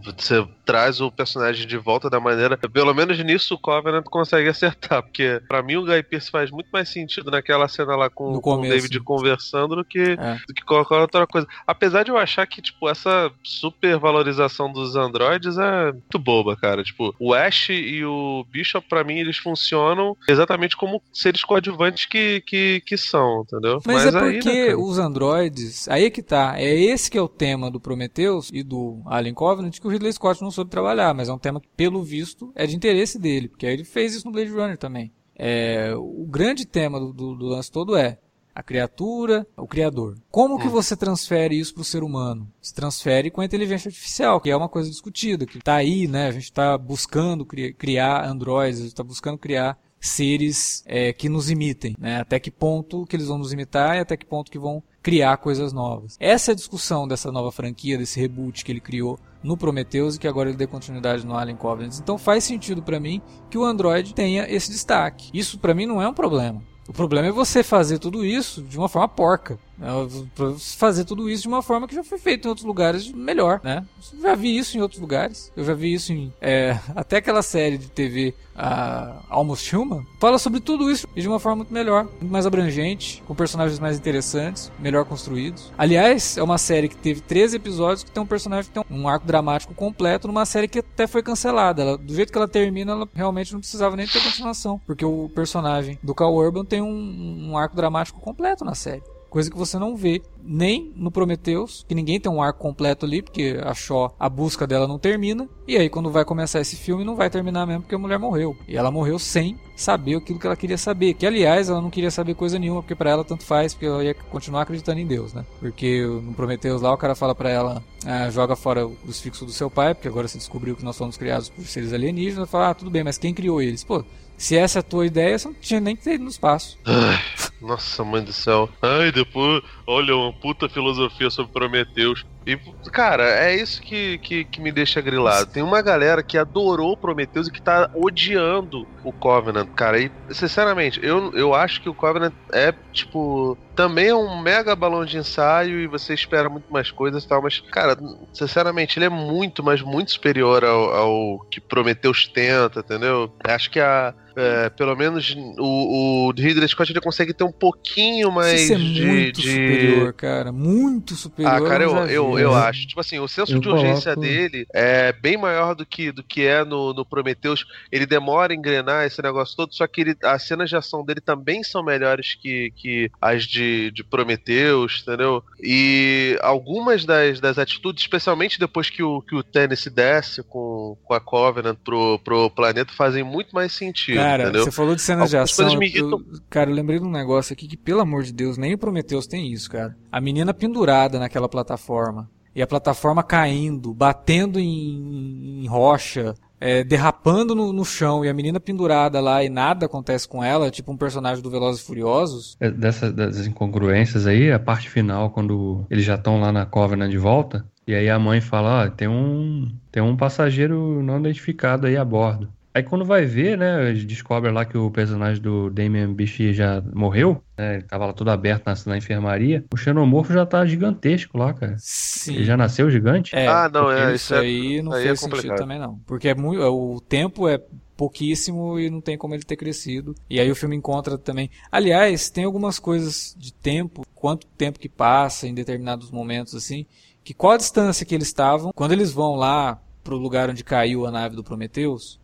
Você traz o personagem de volta da maneira. Pelo menos nisso o Covenant consegue acertar. Porque pra mim o Guy Pearce faz muito mais sentido naquela cena lá com, com o. David conversando do que, É. do que qualquer outra coisa. Apesar de eu achar que, tipo, essa supervalorização dos androides é muito boba, cara. Tipo, o Ash e o Bishop, pra mim, eles funcionam exatamente como seres coadjuvantes que, que, que são, entendeu? Mas, é aí, porque né, cara? os androides, aí é que tá, é esse que é o tema do Prometheus e do Alien Covenant que o Ridley Scott não soube trabalhar, mas é um tema que, pelo visto, é de interesse dele, porque aí ele fez isso no Blade Runner também. É, o grande tema do, do- do lance todo é a criatura, o criador. Como que você transfere isso para o ser humano? Se transfere com a inteligência artificial, que é uma coisa discutida, que está aí, né? A gente está buscando cri- criar androides, a gente está buscando criar seres é, que nos imitem, né? Até que ponto que eles vão nos imitar e até que ponto que vão criar coisas novas. Essa é a discussão dessa nova franquia, desse reboot que ele criou no Prometheus e que agora ele dê continuidade no Alien Covenant. Então faz sentido pra mim que o Android tenha esse destaque. Isso pra mim não é um problema. O problema é você fazer tudo isso de uma forma porca. Né? Você Fazer tudo isso de uma forma que já foi feito em outros lugares melhor, né? Já vi isso em outros lugares. Eu já vi isso em é, até aquela série de TV a Almost Human fala sobre tudo isso de uma forma muito melhor, muito mais abrangente, com personagens mais interessantes, melhor construídos. Aliás, é uma série que teve 13 episódios que tem um personagem que tem um arco dramático completo numa série que até foi cancelada. Ela- do jeito que ela termina, ela realmente não precisava nem ter continuação, porque o personagem do Cal Urban tem um, um arco dramático completo na série. Coisa que você não vê nem no Prometheus, que ninguém tem um arco completo ali, porque a a busca dela não termina. E aí, quando vai começar esse filme, não vai terminar mesmo, porque a mulher morreu. E ela morreu sem saber aquilo que ela queria saber. Que, aliás, ela não queria saber coisa nenhuma, porque para ela tanto faz, porque ela ia continuar acreditando em Deus, né? Porque no Prometheus lá, o cara fala para ela, ah, joga fora o crucifixo do seu pai, porque agora você descobriu que nós fomos criados por seres alienígenas. Fala, ah, tudo bem, mas quem criou eles? Pô, se essa é a tua ideia, você não tinha nem que ter ido no espaço. Ai, nossa, mãe do céu. Ai, depois, olha, uma puta filosofia sobre Prometeus. E, cara, é isso que, que, que, me deixa grilado. Tem uma galera que adorou Prometheus e que tá odiando o Covenant, cara. E, sinceramente, eu, eu acho que o Covenant é, tipo, também é um mega balão de ensaio e você espera muito mais coisas e tal, mas, cara, sinceramente, ele é muito, mas muito superior ao, ao que Prometheus tenta, entendeu? Acho que a, é, pelo menos o, o Ridley Scott ele consegue ter um pouquinho mais Isso é muito de... superior, cara. Muito superior. Ah, cara, eu, vi, eu, eu acho. Tipo assim, o senso Eu de urgência coloco- dele é bem maior do que, do que é no, no Prometheus. Ele demora a engrenar esse negócio todo, só que ele, as cenas de ação dele também são melhores que, que as de, de Prometheus, entendeu? E algumas das, das atitudes, especialmente depois que o, que o Tennessee desce com, com a Covenant pro, pro planeta, fazem muito mais sentido, Cara, entendeu? você falou de cenas de Algumas ação. coisas me eu- eu- cara, eu lembrei de um negócio aqui que, pelo amor de Deus, nem o Prometheus tem isso, cara. A menina pendurada naquela plataforma. E a plataforma caindo, batendo em, em rocha, é, derrapando no, no chão, e a menina pendurada lá e nada acontece com ela, tipo um personagem do Velozes e Furiosos. É, Dessas, dessas incongruências aí, a parte final, quando eles já estão lá na Covenant de volta, e aí a mãe fala, ó, tem um, tem um passageiro não identificado aí a bordo. Aí quando vai ver, né, eles descobrem lá que o personagem do Damien Bichir já morreu, né, ele tava lá todo aberto na, na enfermaria. O xenomorfo já tá gigantesco lá, cara. Sim. Ele já nasceu gigante? É, ah, não, é. isso Isso é, aí não aí é fez sentido complicado. também não. Porque é muito, o tempo é pouquíssimo e não tem como ele ter crescido. E aí o filme encontra também. Aliás, tem algumas coisas de tempo, quanto tempo que passa em determinados momentos assim, que qual a distância que eles estavam quando eles vão lá pro lugar onde caiu a nave do Prometheus,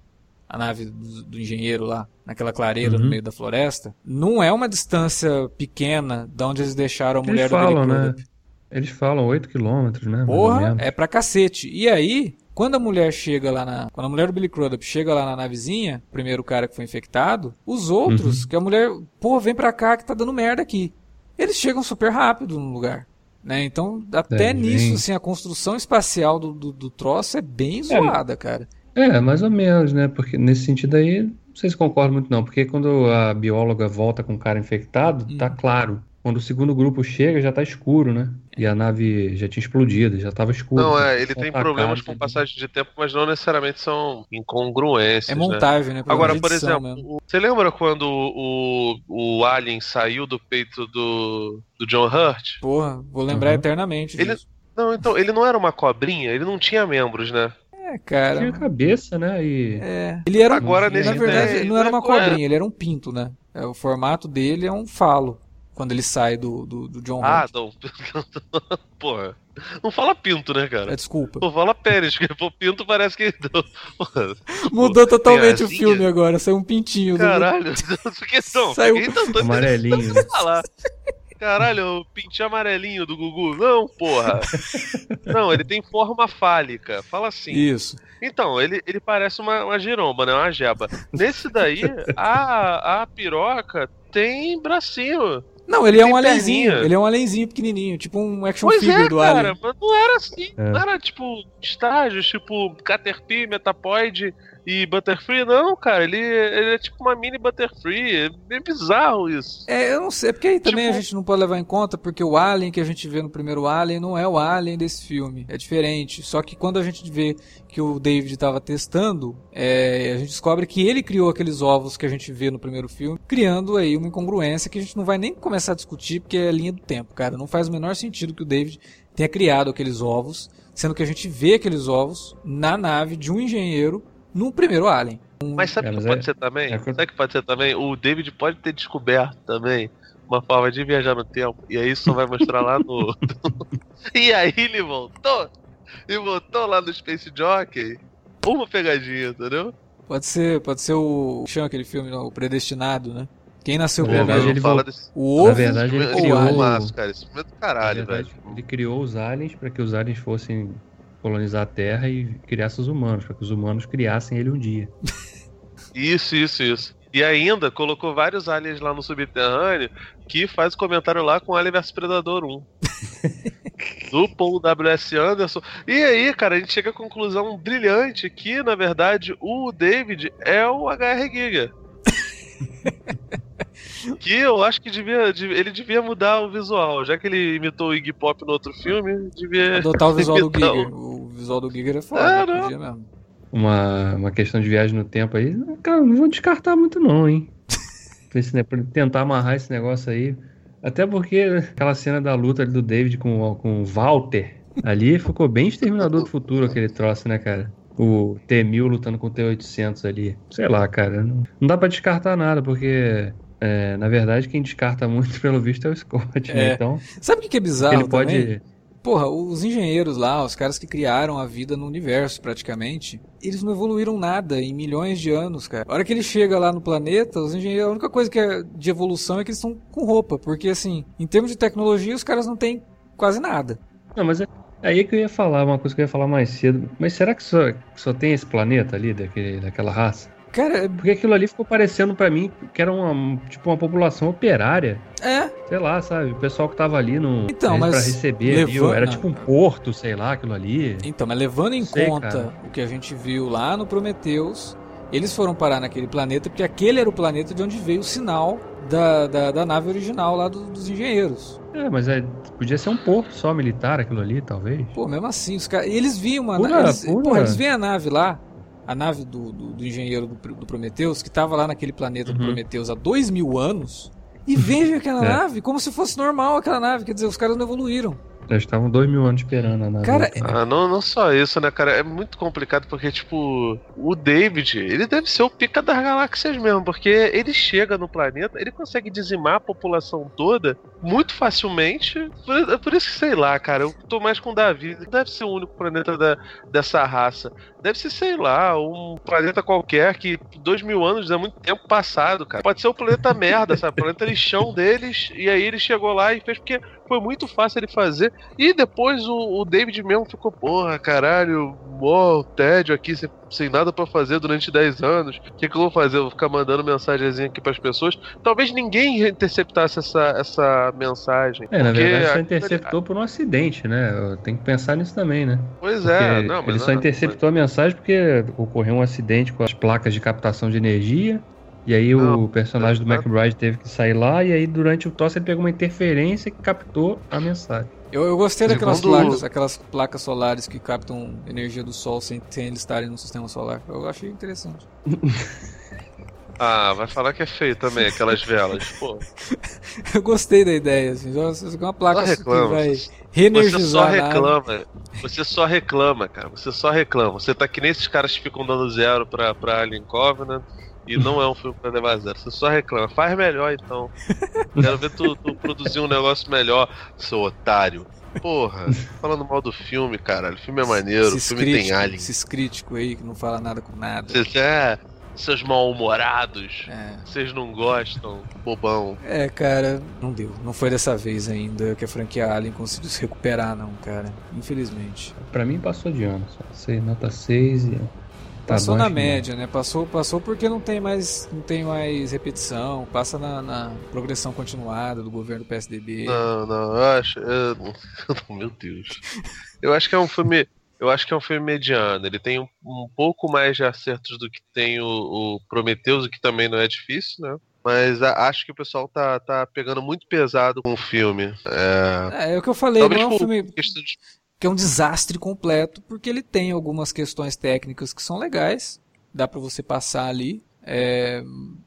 a nave do, do engenheiro lá, naquela clareira no Uhum. meio da floresta, não é uma distância pequena de onde eles deixaram a mulher Eles do Billy falam, né? Crudup. Eles falam 8 quilômetros, né? Porra, é pra cacete. E aí, quando a mulher chega lá na. Quando a mulher do Billy Crudup chega lá na navezinha, o primeiro cara que foi infectado, os outros, Uhum. que a mulher, pô, vem pra cá que tá dando merda aqui. Eles chegam super rápido no lugar. Né? Então, até É, nisso, bem- assim, a construção espacial do, do, do troço é bem zoada, cara. É, mais ou menos, né? Porque nesse sentido aí, não sei se concordo muito não, porque quando a bióloga volta com o cara infectado, Hum. tá claro. Quando o segundo grupo chega, já tá escuro, né? E a nave já tinha explodido, já tava escuro. Não, é, ele tem problemas com passagem de tempo, mas não necessariamente são incongruências. É né? montagem, né? Problema Agora, por exemplo, mesmo. você lembra quando o, o Alien saiu do peito do, do John Hurt? Porra, vou lembrar Uhum. eternamente Ele- disso. Não, então, ele não era uma cobrinha, ele não tinha membros, né? É, cara. Tinha cabeça, né? E É. Ele era um, Agora, na nesse verdade, daí, ele não era uma qual é? cobrinha, ele era um pinto, né? É, O formato dele é um falo quando ele sai do, do, do John Ah, Hurt. não. Porra. Não fala pinto, né, É, cara? desculpa. Pô, fala pênis, porque pô, pinto parece que. Porra, Mudou totalmente tem o asinha? filme agora, saiu um pintinho. do- Caralho, porque não, Saiu- ninguém tá amarelinho. né? falar. Caralho, o pintinho amarelinho do Gugu. Não, porra. Não, ele tem forma fálica. Fala assim. Isso. Então, ele, ele parece uma, uma giromba, né? Uma jeba. Nesse daí, a, a piroca tem bracinho. Não, ele é um alienzinho. Ele é um alienzinho pequenininho, tipo um action Pois figure é, do cara, Alien. mas não era assim. É. Não era tipo estágios, tipo Caterpie, Metapoid e Butterfree, não, cara. Ele, ele é tipo uma mini Butterfree. É bem bizarro isso. É, eu não sei, porque aí também Tipo- a gente não pode levar em conta, porque o Alien que a gente vê no primeiro Alien não é o Alien desse filme, é diferente. Só que quando a gente vê que o David estava testando, é, a gente descobre que ele criou aqueles ovos que a gente vê no primeiro filme, criando aí uma incongruência que a gente não vai nem começar a discutir, porque é linha do tempo, cara. Não faz o menor sentido que o David tenha criado aqueles ovos, sendo que a gente vê aqueles ovos na nave de um engenheiro no primeiro Alien. Mas sabe o É, que pode é- ser também? é Sabe o que pode ser também? O David pode ter descoberto também uma forma de viajar no tempo. E aí isso vai mostrar lá no. e aí ele voltou. E voltou lá no Space Jockey. Uma pegadinha, entendeu? Pode ser, pode ser o. Chama aquele filme, não, o Predestinado, né? Quem nasceu Na verdade, ele fala desse O Na ovo verdade, ele ou o criou- filmaço, cara. Esse filme é do Na caralho, verdade, velho. ele criou os aliens para que os aliens fossem colonizar a Terra e criassem os humanos, para que os humanos criassem ele um dia. Isso, isso, isso. E ainda colocou vários aliens lá no subterrâneo que faz comentário lá com Alien vs Predador 1. Do Paul W.S. Anderson. E aí, cara, a gente chega à conclusão brilhante que, na verdade, o David é o H.R. Giga. que eu acho que devia, de- ele devia mudar o visual. Já que ele imitou o Iggy Pop no outro filme, devia. Adotar o visual do Giger. O visual do Giger é foda, É, podia mesmo. Uma, uma questão de viagem no tempo aí, cara, não vou descartar muito não, hein? Pra tentar amarrar esse negócio aí. Até porque aquela cena da luta ali do David com, o- com o Walter ali ficou bem Exterminador do Futuro aquele troço, né, cara? O T-1000 lutando com o T-800 ali. Sei lá, cara. Não, não dá pra descartar nada, porque... é, na verdade, quem descarta muito, pelo visto, é o Scott, né? É. Então, Sabe o que é bizarro ele pode... também? Porra, os engenheiros lá, os caras que criaram a vida no universo praticamente, eles não evoluíram nada em milhões de anos, cara. A hora que ele chega lá no planeta, os engenheiros, a única coisa que é de evolução é que eles estão com roupa, porque assim, em termos de tecnologia, os caras não têm quase nada. Não, mas é aí que eu ia falar, uma coisa que eu ia falar mais cedo. Mas será que só, só tem esse planeta ali, daquele, daquela raça? Cara, Porque aquilo ali ficou parecendo pra mim que era uma, tipo, uma população operária. é, Sei lá, sabe? O pessoal que tava ali no, Então, pra mas receber ali, levando- era tipo um porto, sei lá, aquilo ali. Então, mas levando em Sei, conta cara. o que a gente viu lá no Prometheus, eles foram parar naquele planeta porque aquele era o planeta de onde veio o sinal da, da, da nave original lá do- dos engenheiros. É, mas é, podia ser um porto só militar aquilo ali, talvez. Pô, mesmo assim, os caras. Eles viam uma Pura-. Eles, pura- porra, eles veem a nave lá, a nave do, do, do engenheiro do, do Prometheus, que tava lá naquele planeta do Uhum. Prometheus há dois mil anos, e vejam aquela É. nave como se fosse normal aquela nave. Quer dizer, os caras não evoluíram. Já estavam dois mil anos esperando a nave. Cara, voltar. Ah, não, não só isso, né, cara? É muito complicado porque, tipo, o David, ele deve ser o pica das galáxias mesmo, porque ele chega no planeta, ele consegue dizimar a população toda muito facilmente. Por, por isso que, sei lá, cara, eu tô mais com o Davi. Deve ser o único planeta da, dessa raça. Deve ser, sei lá, um planeta qualquer que dois mil anos é muito tempo passado, cara. Pode ser o planeta merda, sabe? O planeta lixão deles, e aí ele chegou lá e fez porque foi muito fácil ele fazer. E depois o, o David mesmo ficou, porra, caralho, mó tédio aqui, sem, sem nada pra fazer durante 10 anos. O que, que eu vou fazer? Eu vou ficar mandando mensagenzinha aqui pras pessoas. Talvez ninguém interceptasse essa, essa mensagem. É, na verdade, só interceptou por um acidente, né? Tem que pensar nisso também, né? Pois Porque é, não, mas ele só não, interceptou a mensagem porque ocorreu um acidente com as placas de captação de energia. E aí Não, o personagem do não. McBride teve que sair lá. E aí durante o tosse ele pegou uma interferência que captou a mensagem. Eu, eu gostei daquelas placas, aquelas placas solares que captam energia do Sol sem, sem eles estarem no sistema solar. Eu achei interessante. Ah, vai falar que é feio também, aquelas velas. Pô, Eu gostei da ideia, assim. Você uma placa Só que reclama. vai você reenergizar só a nave. reclama. Você só reclama, cara. Você só reclama. Você tá que nem esses caras que ficam dando zero pra, pra Alien Covenant. E não é um filme pra levar zero. Você só reclama. Faz melhor então. Quero ver tu, tu produzir um negócio melhor, seu otário. Porra, falando mal do filme, cara. O filme é maneiro, o Esses filme tem críticos- Alien. Esses críticos aí que não fala nada com nada. Vocês é. Seus mal-humorados. É. Vocês não gostam, bobão. É, cara, não deu. Não foi dessa vez ainda que a franquia Alien conseguiu se recuperar, não, cara. Infelizmente. Pra mim passou de ano. Só. Sei, nota 6 e. Tá Passou na média, né? Passou, passou porque não tem mais, não tem mais repetição. Passa na, na progressão continuada do governo do PSDB. Não, não, eu acho. eu- meu Deus. Eu acho que é um filme. Eu acho que é um filme mediano. Ele tem um, um pouco mais de acertos do que tem o, o Prometheus, o que também não é difícil, né? Mas a- acho que o pessoal tá, tá pegando muito pesado com o filme. É, É, é o que eu falei, talvez não é um por filme questão de- que é um desastre completo, porque ele tem algumas questões técnicas que são legais, dá pra você passar ali. É,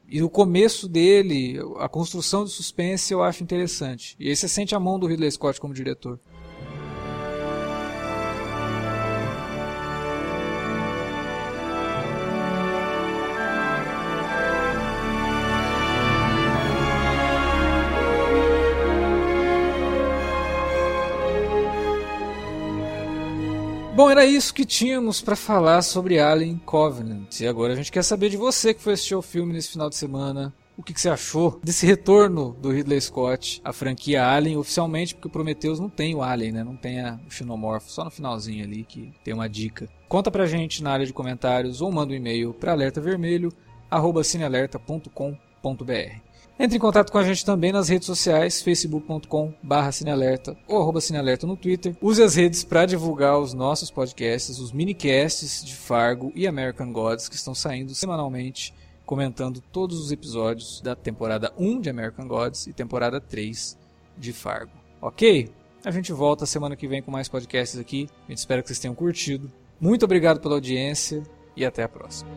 e o começo dele, a construção de suspense eu acho interessante. E aí você sente a mão do Ridley Scott como diretor. Era isso que tínhamos pra falar sobre Alien Covenant. E agora a gente quer saber de você que foi assistir o filme nesse final de semana. o que, que, você achou desse retorno do Ridley Scott à franquia Alien oficialmente, porque o Prometheus não tem o Alien, né? Não tem a, o Xenomorfo, só no finalzinho ali que tem uma dica. Conta pra gente na área de comentários ou manda um e-mail para alertavermelho@cinealerta.com.br. Entre em contato com a gente também nas redes sociais, facebook.com.br cinealerta ou arroba cinealerta no Twitter. Use as redes para divulgar os nossos podcasts, os minicasts de Fargo e American Gods que estão saindo semanalmente, comentando todos os episódios da temporada 1 de American Gods e temporada 3 de Fargo. Ok? A gente volta semana que vem com mais podcasts aqui. A gente espera que vocês tenham curtido. Muito obrigado pela audiência e até a próxima.